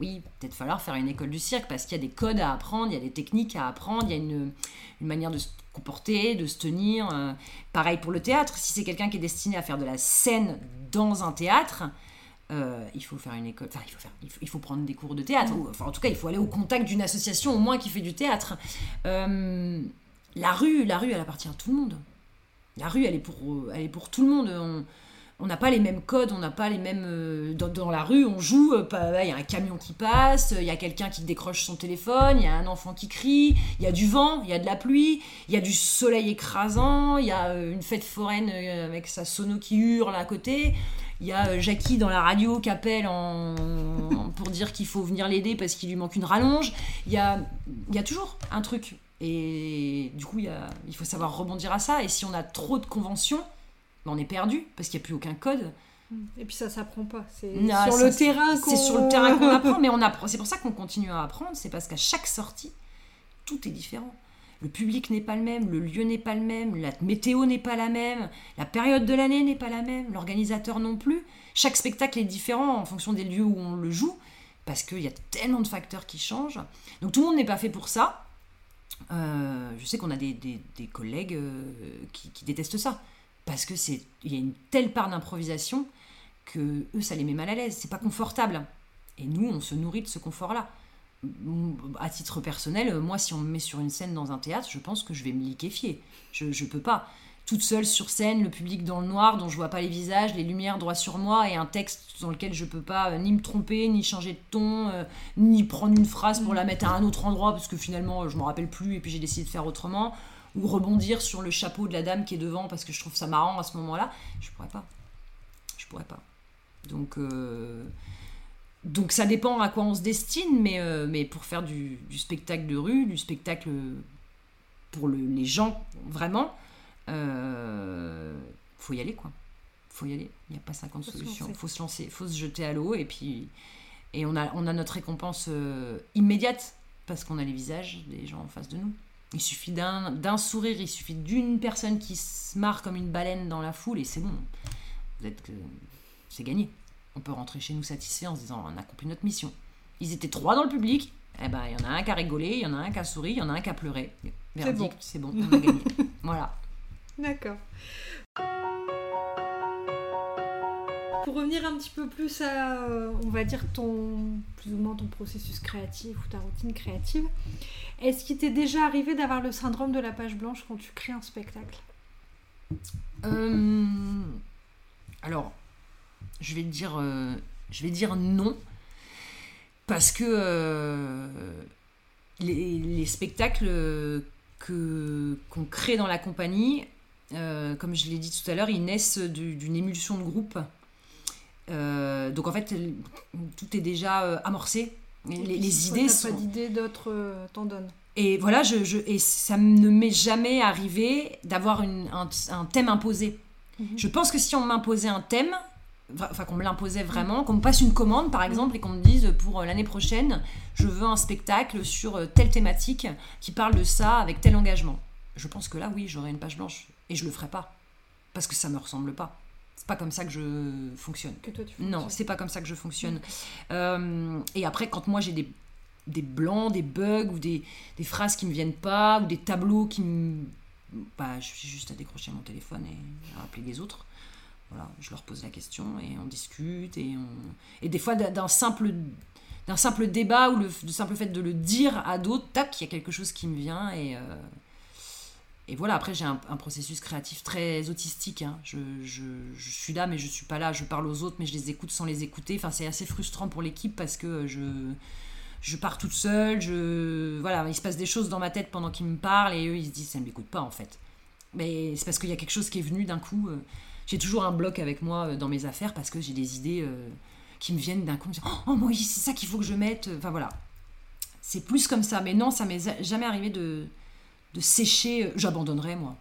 oui, peut-être falloir faire une école du cirque parce qu'il y a des codes à apprendre, il y a des techniques à apprendre, il y a une, manière de se comporter, de se tenir. Euh. pareil pour le théâtre, si c'est quelqu'un qui est destiné à faire de la scène dans un théâtre, euh, il faut faire une école, enfin il faut, faire, il faut, prendre des cours de théâtre, enfin en tout cas il faut aller au contact d'une association au moins qui fait du théâtre. la rue, la rue elle appartient à tout le monde. La rue, elle est pour, elle est pour tout le monde. On n'a pas les mêmes codes, on n'a pas les mêmes. Euh, dans, la rue, on joue, euh, il y a un camion qui passe, il y a quelqu'un qui décroche son téléphone, il y a un enfant qui crie, il y a du vent, il y a de la pluie, il y a du soleil écrasant, il y a euh, une fête foraine avec sa sono qui hurle à côté. Il y a Jackie dans la radio qui appelle pour dire qu'il faut venir l'aider parce qu'il lui manque une rallonge. Il y a, toujours un truc. Et du coup, il faut savoir rebondir à ça. Et si on a trop de conventions, ben, on est perdu parce qu'il n'y a plus aucun code. Et puis ça s'apprend pas. C'est sur le terrain qu'on. C'est sur le terrain qu'on apprend, mais on apprend. C'est pour ça qu'on continue à apprendre. C'est parce qu'à chaque sortie, tout est différent. Le public n'est pas le même, le lieu n'est pas le même, la météo n'est pas la même, la période de l'année n'est pas la même, l'organisateur non plus. Chaque spectacle est différent en fonction des lieux où on le joue, parce qu'il y a tellement de facteurs qui changent. Donc tout le monde n'est pas fait pour ça. Euh, je sais qu'on a des, collègues euh, qui, détestent ça parce que c'est il y a une telle part d'improvisation que eux ça les met mal à l'aise. C'est pas confortable. Et nous, on se nourrit de ce confort-là. À titre personnel, moi, si on me met sur une scène dans un théâtre, je pense que je vais me liquéfier. Je, je peux pas toute seule sur scène, le public dans le noir, dont je vois pas les visages, les lumières droit sur moi, et un texte dans lequel je peux pas euh, ni me tromper, ni changer de ton, euh, ni prendre une phrase pour la mm. mettre à un autre endroit, parce que finalement euh, je me rappelle plus et puis j'ai décidé de faire autrement, ou rebondir sur le chapeau de la dame qui est devant parce que je trouve ça marrant à ce moment-là, je pourrais pas. Je pourrais pas. Donc, donc ça dépend à quoi on se destine, mais, mais pour faire du, spectacle de rue, du spectacle pour les gens vraiment, euh, faut y aller quoi. Faut y aller. Il n'y a pas 50 solutions. Faut se lancer, faut se jeter à l'eau et puis et on a, on a notre récompense euh, immédiate parce qu'on a les visages des gens en face de nous. Il suffit d'un sourire, il suffit d'une personne qui se marre comme une baleine dans la foule et c'est bon. Vous êtes que c'est gagné. On peut rentrer chez nous satisfait en se disant on a accompli notre mission. Ils étaient trois dans le public. Eh ben, il y en a un qui a rigolé, il y en a un qui a souri, il y en a un qui a pleuré. C'est bon. C'est bon, on a gagné. voilà. D'accord. Pour revenir un petit peu plus à, euh, on va dire, ton, plus ou moins ton processus créatif ou ta routine créative, est-ce qu'il t'est déjà arrivé d'avoir le syndrome de la page blanche quand tu crées un spectacle? Euh, Alors, je vais dire, euh, je vais dire non, parce que les, les, spectacles qu'on crée dans la compagnie, comme je l'ai dit tout à l'heure, ils naissent d'une émulsion de groupe. Euh, donc en fait, tout est déjà euh, amorcé. Les, les idées sont. pas d'idées, d'autres t'en donnent. Et voilà, je, je, et ça ne m'est jamais arrivé d'avoir un, un, thème imposé. Mhm. Je pense que si on m'imposait un thème, enfin qu'on me l'imposait vraiment, qu'on me passe une commande par exemple et qu'on me dise pour l'année prochaine, je veux un spectacle sur telle thématique qui parle de ça avec tel engagement. Je pense que là, oui, j'aurais une page blanche. Et je le ferai pas. Parce que ça me ressemble pas. C'est pas comme ça que je fonctionne. Que toi, tu non, c'est pas comme ça que je fonctionne. Euh, et après, quand moi j'ai des, des blancs, des bugs ou des, des, phrases qui me viennent pas ou des tableaux qui me. Bah, je suis juste à décrocher mon téléphone et à appeler les autres. voilà, je leur pose la question et on discute. Et, on... et des fois, d'un simple, d'un simple débat ou le, simple fait de le dire à d'autres, tac, il y a quelque chose qui me vient. Et, et voilà, après, j'ai un, processus créatif très autistique. Hein. Je, je, suis là, mais je suis pas là. Je parle aux autres, mais je les écoute sans les écouter. Enfin, c'est assez frustrant pour l'équipe parce que je, je pars toute seule. Je, voilà, il se passe des choses dans ma tête pendant qu'ils me parlent et eux, ils se disent, ça ne m'écoute pas en fait. Mais c'est parce qu'il y a quelque chose qui est venu d'un coup. Euh, j'ai toujours un bloc avec moi euh, dans mes affaires parce que j'ai des idées euh, qui me viennent d'un coup. Oh, moi, c'est ça qu'il faut que je mette. Enfin, voilà. C'est plus comme ça. Mais non, ça m'est jamais arrivé de de sécher. Euh, j'abandonnerais, moi.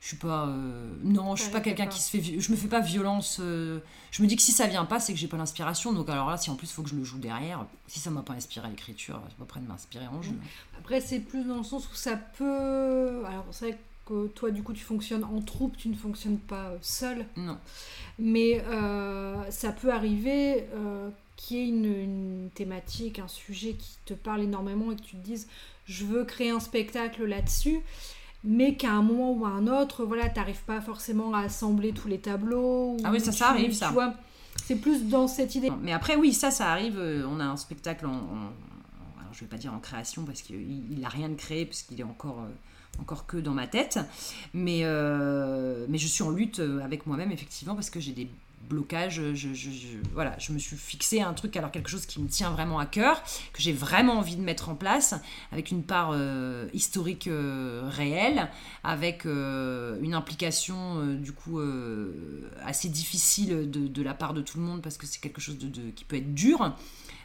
Je suis pas. Euh, non, je suis pas quelqu'un qui se fait. Je me fais pas violence. Euh, je me dis que si ça vient pas, c'est que j'ai pas l'inspiration. Donc, alors là, si en plus il faut que je le joue derrière, si ça m'a pas inspiré à l'écriture, c'est pas près de m'inspirer en jeu. Après, c'est plus dans le sens où ça peut. Alors, c'est vrai que toi, du coup, tu fonctionnes en troupe, tu ne fonctionnes pas seul. Non. Mais ça peut arriver qu'il y ait une, une, thématique, un sujet qui te parle énormément et que tu te dises je veux créer un spectacle là-dessus, mais qu'à un moment ou à un autre, voilà, t'arrives pas forcément à assembler tous les tableaux. ah oui, ça, ça arrive, ça. c'est plus dans cette idée. Mais après, oui, ça, ça arrive. Euh, on a un spectacle en, alors je vais pas dire en création parce qu'il n'a rien de créé puisqu'il est encore euh, encore que dans ma tête. Mais, euh, mais je suis en lutte avec moi-même, effectivement, parce que j'ai des blocage. Je, voilà, je me suis fixé un truc, alors quelque chose qui me tient vraiment à cœur, que j'ai vraiment envie de mettre en place, avec une part euh, historique euh, réelle, avec euh, une implication du coup assez difficile de, la part de tout le monde, parce que c'est quelque chose de, qui peut être dur.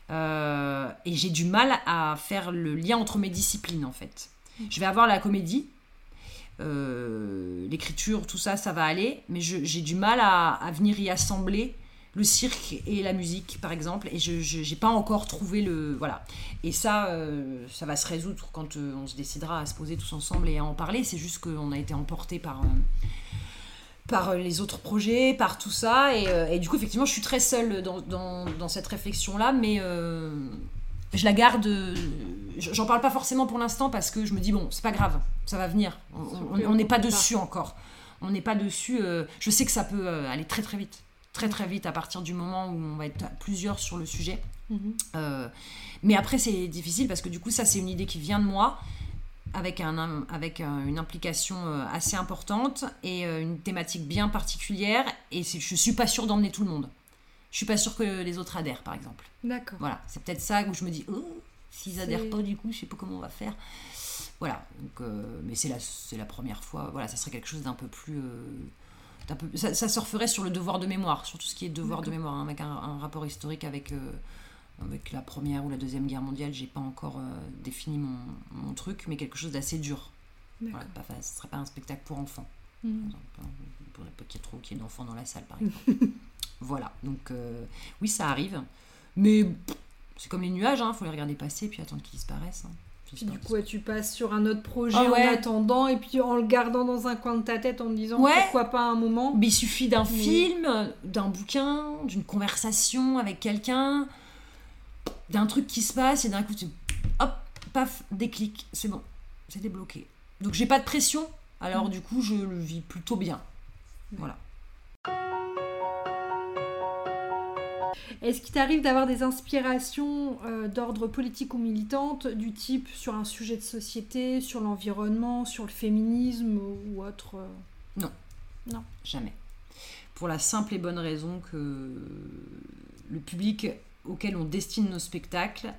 et j'ai du mal à faire le lien entre mes disciplines en fait. Je vais avoir la comédie, euh, l'écriture, tout ça, ça va aller, mais j'ai du mal à, venir y assembler le cirque et la musique, par exemple, et je n'ai pas encore trouvé le... Voilà. Et ça, euh, ça va se résoudre quand euh, on se décidera à se poser tous ensemble et à en parler. C'est juste qu'on a été emporté par... par les autres projets, par tout ça, et, du coup, effectivement, je suis très seule dans, dans, dans cette réflexion-là, mais je la garde. J'en parle pas forcément pour l'instant parce que je me dis, bon, c'est pas grave, ça va venir. On n'est pas dessus encore. On n'est pas dessus. Euh, je sais que ça peut euh, aller très très vite. Très très vite à partir du moment où on va être plusieurs sur le sujet. Mhm. Euh, mais après, c'est difficile parce que du coup, ça, c'est une idée qui vient de moi avec, un, avec une implication assez importante et une thématique bien particulière. Et je suis pas sûre d'emmener tout le monde je suis pas sûre que les autres adhèrent, par exemple. D'accord. Voilà, c'est peut-être ça où je me dis, oh, s'ils adhèrent pas, du coup, je sais pas comment on va faire. Voilà, donc, euh, mais c'est la, la première fois. Voilà, ça serait quelque chose d'un peu plus. Euh, peu, ça, ça se referait sur le devoir de mémoire, sur tout ce qui est devoir de mémoire, hein, avec un, rapport historique avec, euh, avec la première ou la deuxième guerre mondiale. J'ai pas encore défini mon, mon, truc, mais quelque chose d'assez dur. Voilà, pas, ce serait pas un spectacle pour enfants. Mmh. pour la petite trop qui est d'enfants dans la salle, par exemple. Voilà, donc euh, oui, ça arrive. Mais c'est comme les nuages, il hein, faut les regarder passer puis attendre qu'ils disparaissent. Hein. Puis du coup, tu passes sur un autre projet ah en attendant, et puis en le gardant dans un coin de ta tête en te disant pourquoi pas un moment. Mais il suffit d'un film, d'un bouquin, d'une conversation avec quelqu'un, d'un truc qui se passe, et d'un coup, tu... hop, paf, déclic, c'est bon, c'est débloqué. Donc j'ai pas de pression, alors mm. du coup, je le vis plutôt bien. Voilà. Est-ce qu'il t'arrive d'avoir des inspirations euh, d'ordre politique ou militante, du type sur un sujet de société, sur l'environnement, sur le féminisme ou autre euh? Non. Non. Jamais. Pour la simple et bonne raison que le public auquel on destine nos spectacles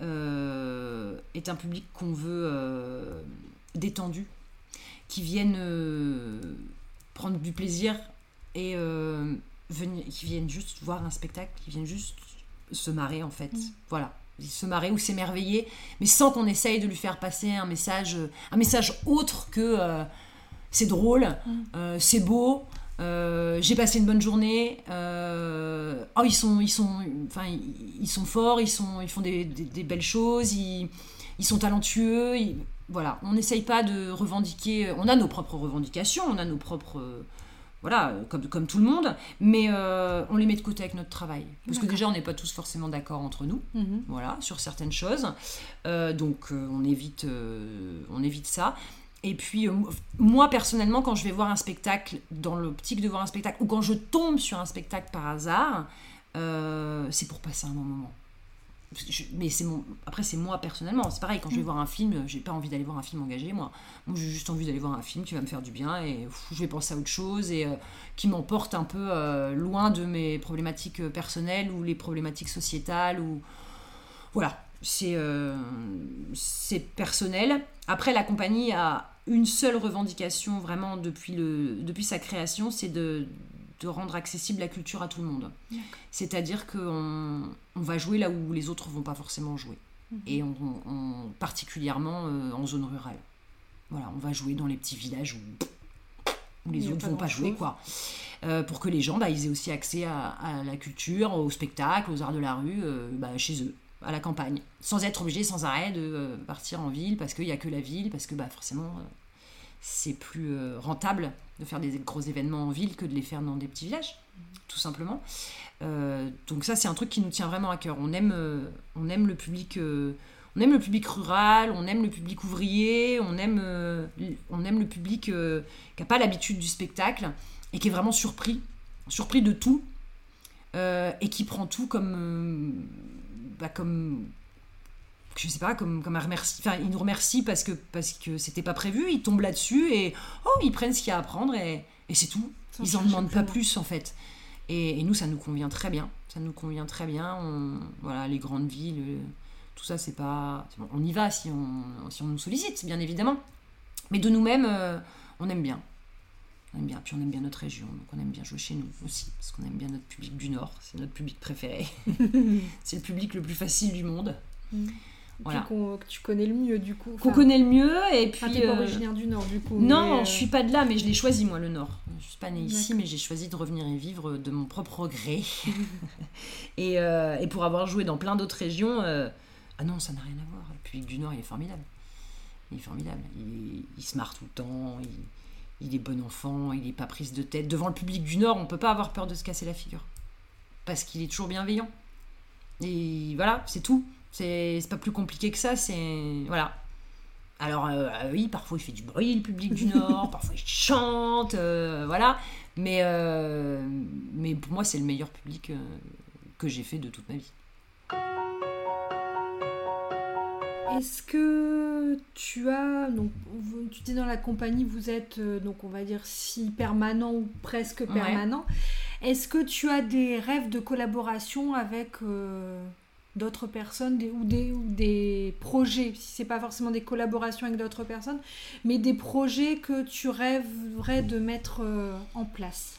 euh, est un public qu'on veut détendu, qui vienne prendre du plaisir et qui viennent juste voir un spectacle, qui viennent juste se marrer en fait. Mm. Voilà. Se marrer ou s'émerveiller, mais sans qu'on essaye de lui faire passer un message, un message autre que euh, c'est drôle, mm. euh, c'est beau, euh, j'ai passé une bonne journée. oh, ils sont, ils sont, enfin, ils, sont forts, ils sont, ils font des, belles choses, ils, ils sont talentueux. voilà, on n'essaye pas de revendiquer. On a nos propres revendications, on a nos propres voilà, comme, comme tout le monde, mais euh, on les met de côté avec notre travail. Parce que déjà, on n'est pas tous forcément d'accord entre nous, mhm. voilà, sur certaines choses. Euh, donc, euh, on, évite, on évite ça. Et puis, moi, personnellement, quand je vais voir un spectacle, dans l'optique de voir un spectacle, ou quand je tombe sur un spectacle par hasard, c'est pour passer un bon moment. Je- mais c'est mon après c'est moi personnellement. C'est pareil quand je vais voir un film j'ai pas envie d'aller voir un film engagé moi. Moi j'ai juste envie d'aller voir un film qui va me faire du bien et pff, je vais penser à autre chose et euh, qui m'emporte un peu euh, loin de mes problématiques euh, personnelles ou les problématiques sociétales ou voilà. C'est euh, c'est personnel. Après la compagnie a une seule revendication vraiment depuis le depuis sa création c'est de de rendre accessible la culture à tout le monde c'est-à-dire qu'on on va jouer là où les autres vont pas forcément jouer. Et on, particulièrement euh, en zone rurale. Voilà, on va jouer dans les petits villages où, les autres vont pas jouer, quoi. Euh, pour que les gens, bah, ils aient aussi accès à, à la culture, au spectacle, aux arts de la rue, euh, bah, chez eux, à la campagne. Sans être obligé sans arrêt de partir en ville, parce qu'il n'y a que la ville, parce que bah, forcément, c'est plus euh, rentable de faire des gros événements en ville que de les faire dans des petits villages, tout simplement. Euh, donc ça, c'est un truc qui nous tient vraiment à cœur. On aime, euh, on aime le public, euh, on aime le public rural, on aime le public ouvrier, on aime, on aime le public qui n'a pas l'habitude du spectacle et qui est vraiment surpris, surpris de tout et qui prend tout comme, bah, comme, je sais pas, comme, comme un remercie. Enfin, ils nous remercient parce que parce que c'était pas prévu. Ils tombent là-dessus et oh, ils prennent ce qu'il y a à prendre et, et c'est tout. Ils en demandent pas plus en fait. Et, et nous, ça nous convient très bien. Ça nous convient très bien. On, voilà, les grandes villes, euh, tout ça, c'est pas. bon, on y va si on, si on nous sollicite, bien évidemment. Mais de nous-mêmes, euh, on aime bien. On aime bien. Puis on aime bien notre région, donc on aime bien jouer chez nous aussi, parce qu'on aime bien notre public du Nord. C'est notre public préféré. c'est le public le plus facile du monde. Voilà. Qu'on- que tu connais le mieux du coup. Qu'on connaît le mieux, et puis. enfin, t'es pas euh, originaire du Nord du coup. non, euh, je suis pas de là, mais je l'ai choisi moi le Nord. Je suis pas née ici, mais j'ai choisi de revenir y vivre de mon propre gré. et, euh, et pour avoir joué dans plein d'autres régions, euh, ah non, ça n'a rien à voir. Le public du Nord, il est formidable. Il est formidable. Il, il se marre tout le temps. Il, il est bon enfant. Il n'est pas prise de tête. Devant le public du Nord, on peut pas avoir peur de se casser la figure parce qu'il est toujours bienveillant. Et voilà, c'est tout. C'est pas plus compliqué que ça. C'est voilà. Alors euh, euh, oui, parfois il fait du bruit, le public du Nord, parfois il chante, euh, voilà. Mais, euh, mais pour moi, c'est le meilleur public que j'ai fait de toute ma vie. Est-ce que tu as donc vous- tu dis dans la compagnie vous êtes donc on va dire si permanent ou presque Ouais. permanent. Est-ce que tu as des rêves de collaboration avec euh, d'autres personnes des- ou des ou des projets si c'est pas forcément des collaborations avec d'autres personnes mais des projets que tu rêverais de mettre euh, en place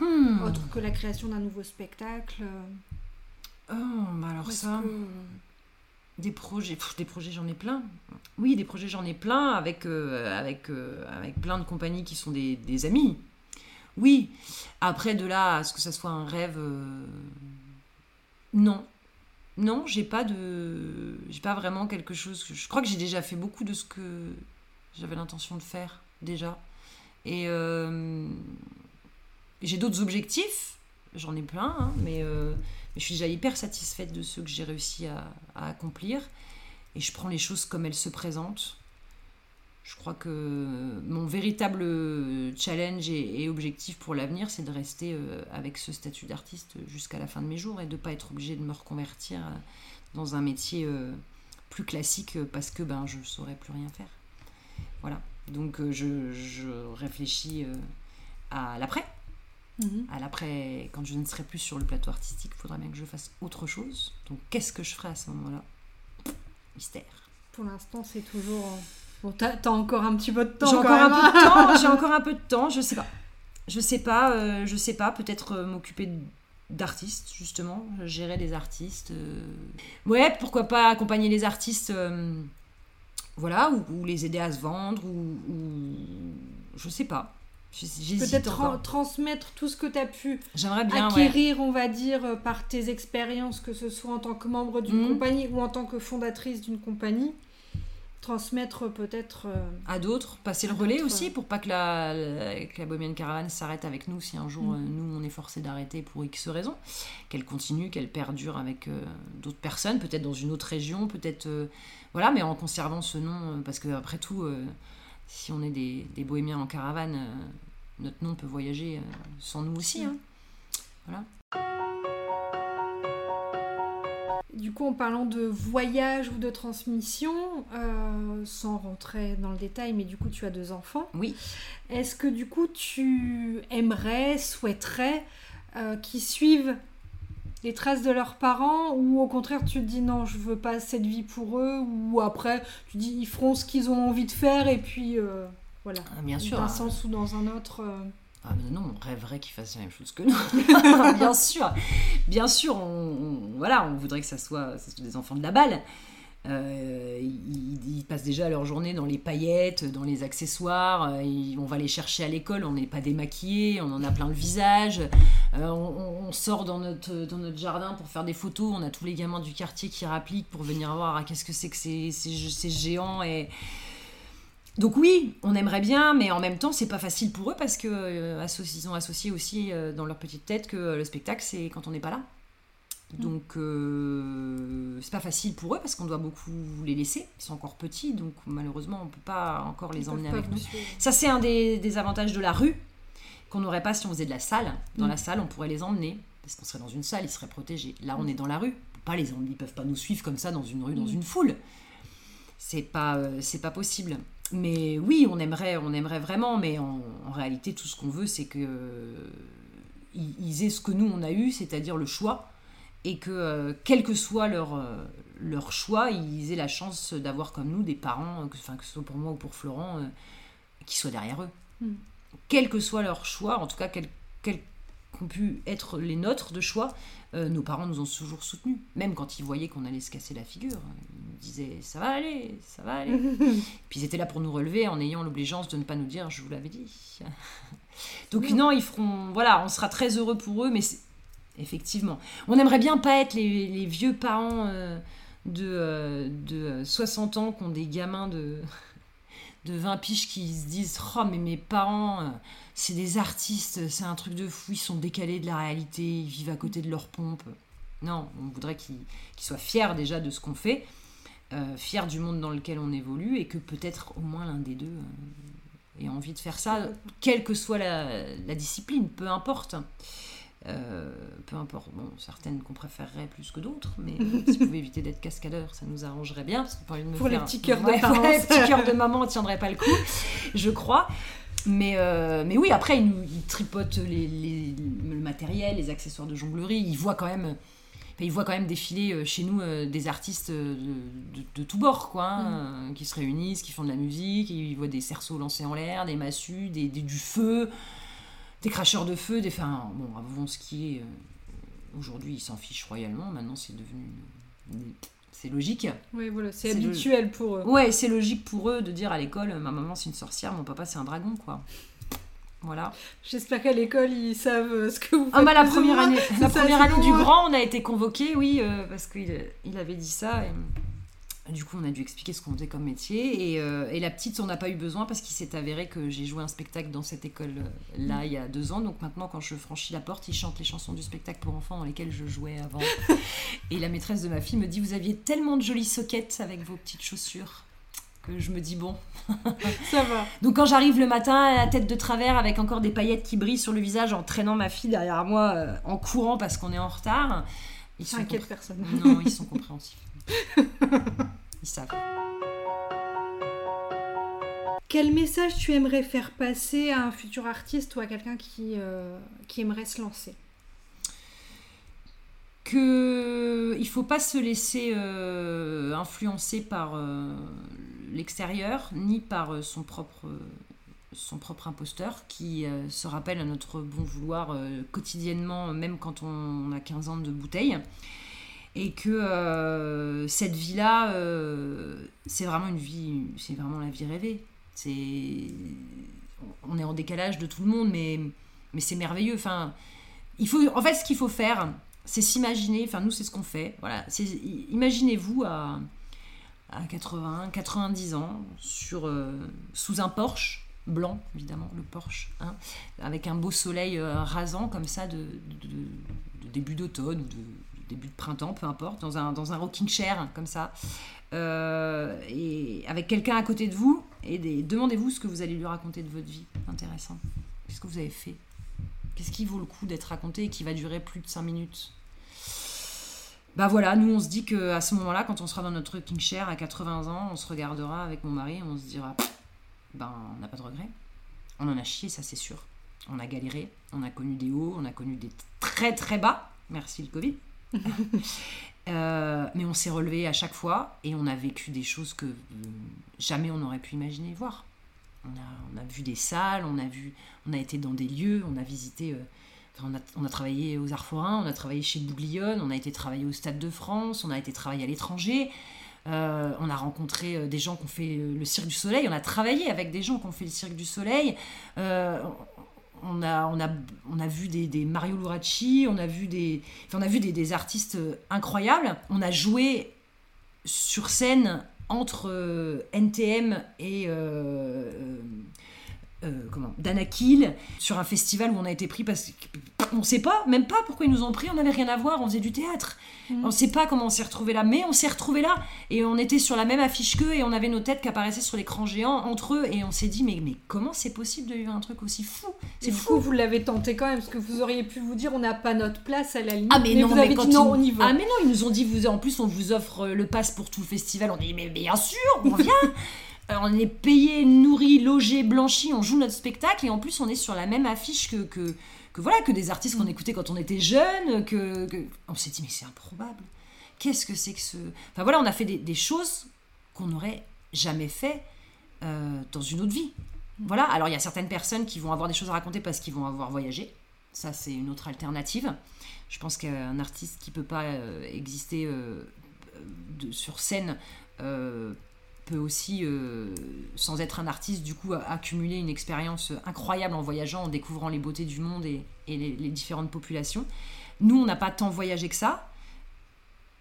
Hmm. autre que la création d'un nouveau spectacle Oh, bah alors ça, que- des projets, pff, des projets j'en ai plein. Oui, des projets j'en ai plein avec, euh, avec, euh, avec plein de compagnies qui sont des, des amis. Oui, après de là à ce que ça soit un rêve, non. Non, j'ai pas de. J'ai pas vraiment quelque chose. Je crois que j'ai déjà fait beaucoup de ce que j'avais l'intention de faire, déjà. Et euh, j'ai d'autres objectifs, j'en ai plein, hein, mais, euh, mais je suis déjà hyper satisfaite de ceux que j'ai réussi à accomplir. Et je prends les choses comme elles se présentent. Je crois que mon véritable challenge et, et objectif pour l'avenir, c'est de rester euh, avec ce statut d'artiste jusqu'à la fin de mes jours et de ne pas être obligée de me reconvertir euh, dans un métier euh, plus classique parce que ben, je ne saurais plus rien faire. Voilà. Donc je, je réfléchis à l'après. Mhm. À l'après, quand je ne serai plus sur le plateau artistique, il faudra bien que je fasse autre chose. Donc qu'est-ce que je ferai à ce moment-là? Mystère. Pour l'instant, c'est toujours. Bon, t'as t'as encore un petit peu de temps. J'ai encore un peu hein. de temps, j'ai encore un peu de temps, je sais pas. Je sais pas, euh, je sais pas, peut-être euh, m'occuper d'artistes, justement, gérer les artistes. euh. Ouais, pourquoi pas accompagner les artistes, voilà, ou, ou les aider à se vendre, ou, ou- je sais pas. J'hésite Peut-être transmettre tout ce que tu as pu J'aimerais bien, ouais. acquérir, on va dire, par tes expériences, que ce soit en tant que membre d'une Mhm. compagnie ou en tant que fondatrice d'une compagnie. Transmettre peut-être. euh, à d'autres, passer le relais aussi pour pas que la, la- que la Bohemian Caravane s'arrête avec nous si un jour Mm. euh, nous on est forcé d'arrêter pour X raisons, qu'elle continue, qu'elle perdure avec euh, d'autres personnes, peut-être dans une autre région, peut-être voilà, mais en conservant ce nom parce que après tout si on est des, des bohémiens en caravane, notre nom peut voyager sans nous aussi. hein. Voilà. Du coup, en parlant de voyage ou de transmission, euh, sans rentrer dans le détail, mais du coup, tu as deux enfants. Oui. Est-ce que du coup, tu aimerais, souhaiterais euh, qu'ils suivent les traces de leurs parents ou au contraire tu te dis non je veux pas cette vie pour eux ou après tu dis ils feront ce qu'ils ont envie de faire et puis euh, voilà Ah, bien sûr. d'un hein. sens ou dans un autre Ah mais non, on rêverait qu'ils fassent la même chose que nous. bien sûr, bien sûr, on, voilà, on voudrait que ça soit, ça soit des enfants de la balle. Euh, ils, passent déjà leur journée dans les paillettes, dans les accessoires. euh, on va les chercher à l'école, on n'est pas démaquillés, on en a plein le visage. Euh, on, sort dans notre, dans notre jardin pour faire des photos. On a tous les gamins du quartier qui rappliquent pour venir voir ah, qu'est-ce que c'est que ces, ces, ces géants et donc oui, on aimerait bien, mais en même temps, c'est pas facile pour eux parce que euh, ils ont associé aussi euh, dans leur petite tête que le spectacle, c'est quand on n'est pas là. Donc euh, c'est pas facile pour eux parce qu'on doit beaucoup les laisser. Ils sont encore petits, donc malheureusement, on peut pas encore les ils emmener avec nous. Ça, c'est un des, des avantages de la rue qu'on n'aurait pas si on faisait de la salle. Dans Mm. la salle, on pourrait les emmener parce qu'on serait dans une salle, ils seraient protégés. Là, on est dans la rue. On peut Pas les emmener, ils peuvent pas nous suivre comme ça dans une rue, dans Mm. une foule. C'est pas, euh, c'est pas possible. Mais oui, on aimerait, on aimerait vraiment, mais en, en réalité, tout ce qu'on veut, c'est que euh, ils, ils aient ce que nous on a eu, c'est-à-dire le choix, et que euh, quel que soit leur, euh, leur choix, ils aient la chance d'avoir comme nous des parents, que, enfin, que ce soit pour moi ou pour Florent, euh, qui soient derrière eux. Mm. Quel que soit leur choix, en tout cas, quel, quel qu'ont pu être les nôtres de choix, euh, nos parents nous ont toujours soutenus. Même quand ils voyaient qu'on allait se casser la figure, ils nous disaient ça va aller, ça va aller. Puis ils étaient là pour nous relever en ayant l'obligeance de ne pas nous dire je vous l'avais dit. Donc non, ils feront, voilà, on sera très heureux pour eux, mais effectivement, on aimerait bien pas être les, les vieux parents euh, de, euh, de 60 ans qui ont des gamins de de 20 piges qui se disent Oh, mais mes parents, euh, c'est des artistes, c'est un truc de fou, ils sont décalés de la réalité, ils vivent à côté de leur pompe. Non, on voudrait qu'ils soient fiers déjà de ce qu'on fait, euh, fiers du monde dans lequel on évolue, et que peut-être au moins l'un des deux euh, ait envie de faire ça, quelle que soit la, la discipline, peu importe. Euh, peu importe, bon, certaines qu'on préférerait plus que d'autres, mais euh, si on pouvait éviter d'être cascadeur, ça nous arrangerait bien. Parce de me Pour les faire- petits cœurs de parents. les petits cœurs de maman, on tiendrait pas le coup, je crois. Mais, euh, mais oui, après, ils, nous, les, les- le matériel, les accessoires de jonglerie. Ils voient quand même, ils voient quand même défiler chez nous des artistes de, de, de tous bords, quoi, hein, euh, qui se réunissent, qui font de la musique. Ils voient des cerceaux lancés en l'air, des massues, des, des- du feu, des cracheurs de feu. Des, enfin, bon, avant ce qui est. euh, Aujourd'hui, ils s'en fichent royalement. Maintenant, c'est devenu. une- c'est logique. Oui, voilà, c'est habituel pour eux. Ouais, c'est logique pour eux de dire à l'école ma maman c'est une sorcière, mon papa c'est un dragon, quoi. Voilà. J'espère qu'à l'école, ils savent euh, ce que vous faites. Ah bah la première année, la première année du grand, on a été convoqué, oui, euh, parce qu'il il avait dit ça. et, du coup, on a dû expliquer ce qu'on faisait comme métier. Et, euh, et la petite, on n'a pas eu besoin parce qu'il s'est avéré que j'ai joué un spectacle dans cette école-là il y a deux ans. Donc maintenant, quand je franchis la porte, ils chantent les chansons du spectacle pour enfants dans lesquelles je jouais avant. et la maîtresse de ma fille me dit Vous aviez tellement de jolies soquettes avec vos petites chaussures que je me dis Bon, Ça va. donc quand j'arrive le matin, la tête de travers, avec encore des paillettes qui brillent sur le visage, en traînant ma fille derrière moi, euh, en courant parce qu'on est en retard, ils sont, inquiète personne. non, ils sont compréhensifs. Ils savent. Quel message tu aimerais faire passer à un futur artiste ou à quelqu'un qui, euh, aimerait se lancer? Que il faut pas se laisser euh, influencer par euh, l'extérieur, ni par son propre imposteur qui se rappelle à notre bon vouloir quotidiennement, même quand on a 15 ans de bouteille. Et que euh, cette vie-là, euh, c'est vraiment une vie, c'est vraiment la vie rêvée. C'est, on est en décalage de tout le monde, mais, mais c'est merveilleux. Enfin, il faut, en fait, ce qu'il faut faire, c'est s'imaginer. Enfin, nous, c'est ce qu'on fait. Voilà, imaginez-vous à, à 80, 90 ans sur euh, sous un Porsche blanc, évidemment, le Porsche, hein, avec un beau soleil rasant comme ça de, de- début d'automne ou de début de printemps, peu importe, dans un, dans un rocking chair comme ça, Euh, et avec quelqu'un à côté de vous et demandez-vous ce que vous allez lui raconter de votre vie. Intéressant. Qu'est-ce que vous avez fait? Qu'est-ce qui vaut le coup d'être raconté et qui va durer plus de 5 minutes? Bah voilà, nous on se dit que à ce moment-là, quand on sera dans notre king chair à 80 ans, on se regardera avec mon mari on se dira, ben on n'a pas de regrets. On en a chié, ça c'est sûr. On a galéré, on a connu des hauts, on a connu des très très bas. Merci le Covid. Euh, mais on s'est relevé à chaque fois et on a vécu des choses que euh, jamais on n'aurait pu imaginer voir. On a, vu des salles, on a, vu, on a été dans des lieux, on a visité. Euh, on, a, travaillé aux Arts on a travaillé chez Bouglione, on a été travailler au Stade de France, on a été travailler à l'étranger. on a rencontré des gens qui ont fait le Cirque du Soleil, on a travaillé avec des gens qui ont fait le Cirque du Soleil on a, vu des, Mario Luracci, on a vu des, artistes incroyables. On a joué sur scène entre euh, NTM et euh, euh, comment Danakil sur un festival où on a été pris parce qu'on sait pas, même pas pourquoi ils nous ont pris, on n'avait rien à voir, on faisait du théâtre. Mm. On sait pas comment on s'est retrouvé là, mais on s'est retrouvé là et on était sur la même affiche qu'eux et on avait nos têtes qui apparaissaient sur l'écran géant entre eux et on s'est dit mais, mais comment c'est possible de vivre un truc aussi fou? C'est fou. vous l'avez tenté quand même parce que vous auriez pu vous dire on n'a pas notre place à la limite. Ah mais, non, vous avez dit non, on y va. Ah mais non, ils nous ont dit vous en plus on vous offre le pass pour tout le festival. On dit mais bien sûr, on vient. on est payé, nourri, logé, blanchi, on joue notre spectacle et en plus on est sur la même affiche que, que, voilà, que des artistes qu'on écoutait quand on était jeune. Que, On s'est dit mais c'est improbable. Qu'est-ce que c'est que ce... Enfin voilà, on a fait des, choses qu'on n'aurait jamais fait euh, dans une autre vie. Voilà, alors il y a certaines personnes qui vont avoir des choses à raconter parce qu'ils vont avoir voyagé. Ça, c'est une autre alternative. Je pense qu'un artiste qui peut pas euh, exister euh, sur scène peut aussi, euh, sans être un artiste, du coup, accumuler une expérience incroyable en voyageant, en découvrant les beautés du monde et, les, différentes populations. Nous, on n'a pas tant voyagé que ça,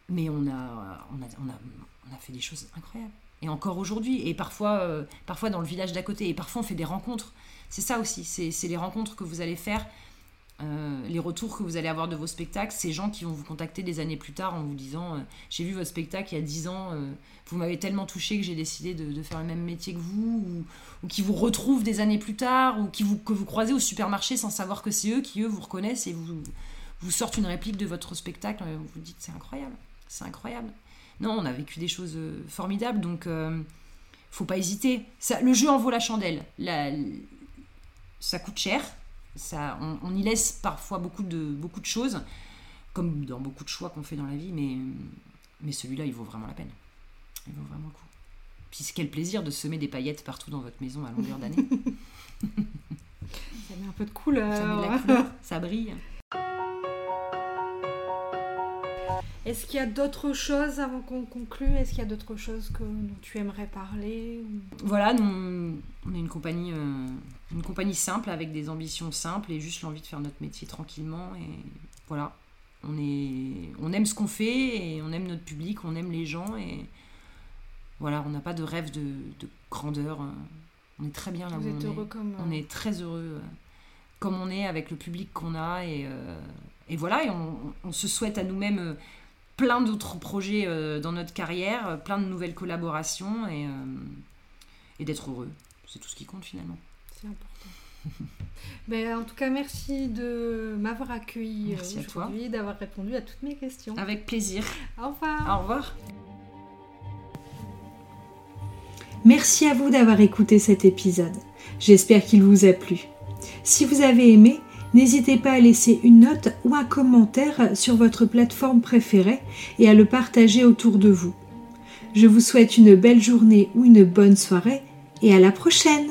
mais on a, on a, on a, fait des choses incroyables. Et encore aujourd'hui, et parfois, euh, parfois dans le village d'à côté, et parfois on fait des rencontres. C'est ça aussi, c'est les rencontres que vous allez faire euh, les retours que vous allez avoir de vos spectacles, ces gens qui vont vous contacter des années plus tard en vous disant euh, J'ai vu votre spectacle il y a 10 ans, euh, vous m'avez tellement touché que j'ai décidé de, faire le même métier que vous, ou, qui vous retrouvent des années plus tard, ou qui vous, que vous croisez au supermarché sans savoir que c'est eux qui, eux, vous reconnaissent et vous, vous sortent une réplique de votre spectacle. Vous vous dites C'est incroyable, c'est incroyable. Non, on a vécu des choses formidables, donc faut pas hésiter. Le jeu en vaut la chandelle. ça coûte cher ça, on, y laisse parfois beaucoup de, beaucoup de choses, comme dans beaucoup de choix qu'on fait dans la vie, mais, mais celui-là, il vaut vraiment la peine. Il vaut vraiment le coup. Puis quel plaisir de semer des paillettes partout dans votre maison à longueur d'année. ça met un peu de couleur. Ça met de la couleur, ça brille. Est-ce qu'il y a d'autres choses avant qu'on conclue? Est-ce qu'il y a d'autres choses que, dont tu aimerais parler Voilà, nous, on est une compagnie, euh, une compagnie simple avec des ambitions simples et juste l'envie de faire notre métier tranquillement. Et voilà, on, est, on aime ce qu'on fait et on aime notre public, on aime les gens et voilà, on n'a pas de rêve de, grandeur. On est très bien là Vous où êtes on heureux est. Comme, On est très heureux euh, comme on est avec le public qu'on a et, euh, et voilà, et on, on, se souhaite à nous-mêmes plein d'autres projets euh, dans notre carrière, euh, plein de nouvelles collaborations et, euh, et d'être heureux. C'est tout ce qui compte finalement. C'est important. ben, en tout cas, merci de m'avoir accueilli aujourd'hui, d'avoir répondu à toutes mes questions. Avec plaisir. Au revoir. Au revoir. Merci à vous d'avoir écouté cet épisode. J'espère qu'il vous a plu. Si vous avez aimé, N'hésitez pas à laisser une note ou un commentaire sur votre plateforme préférée et à le partager autour de vous. Je vous souhaite une belle journée ou une bonne soirée et à la prochaine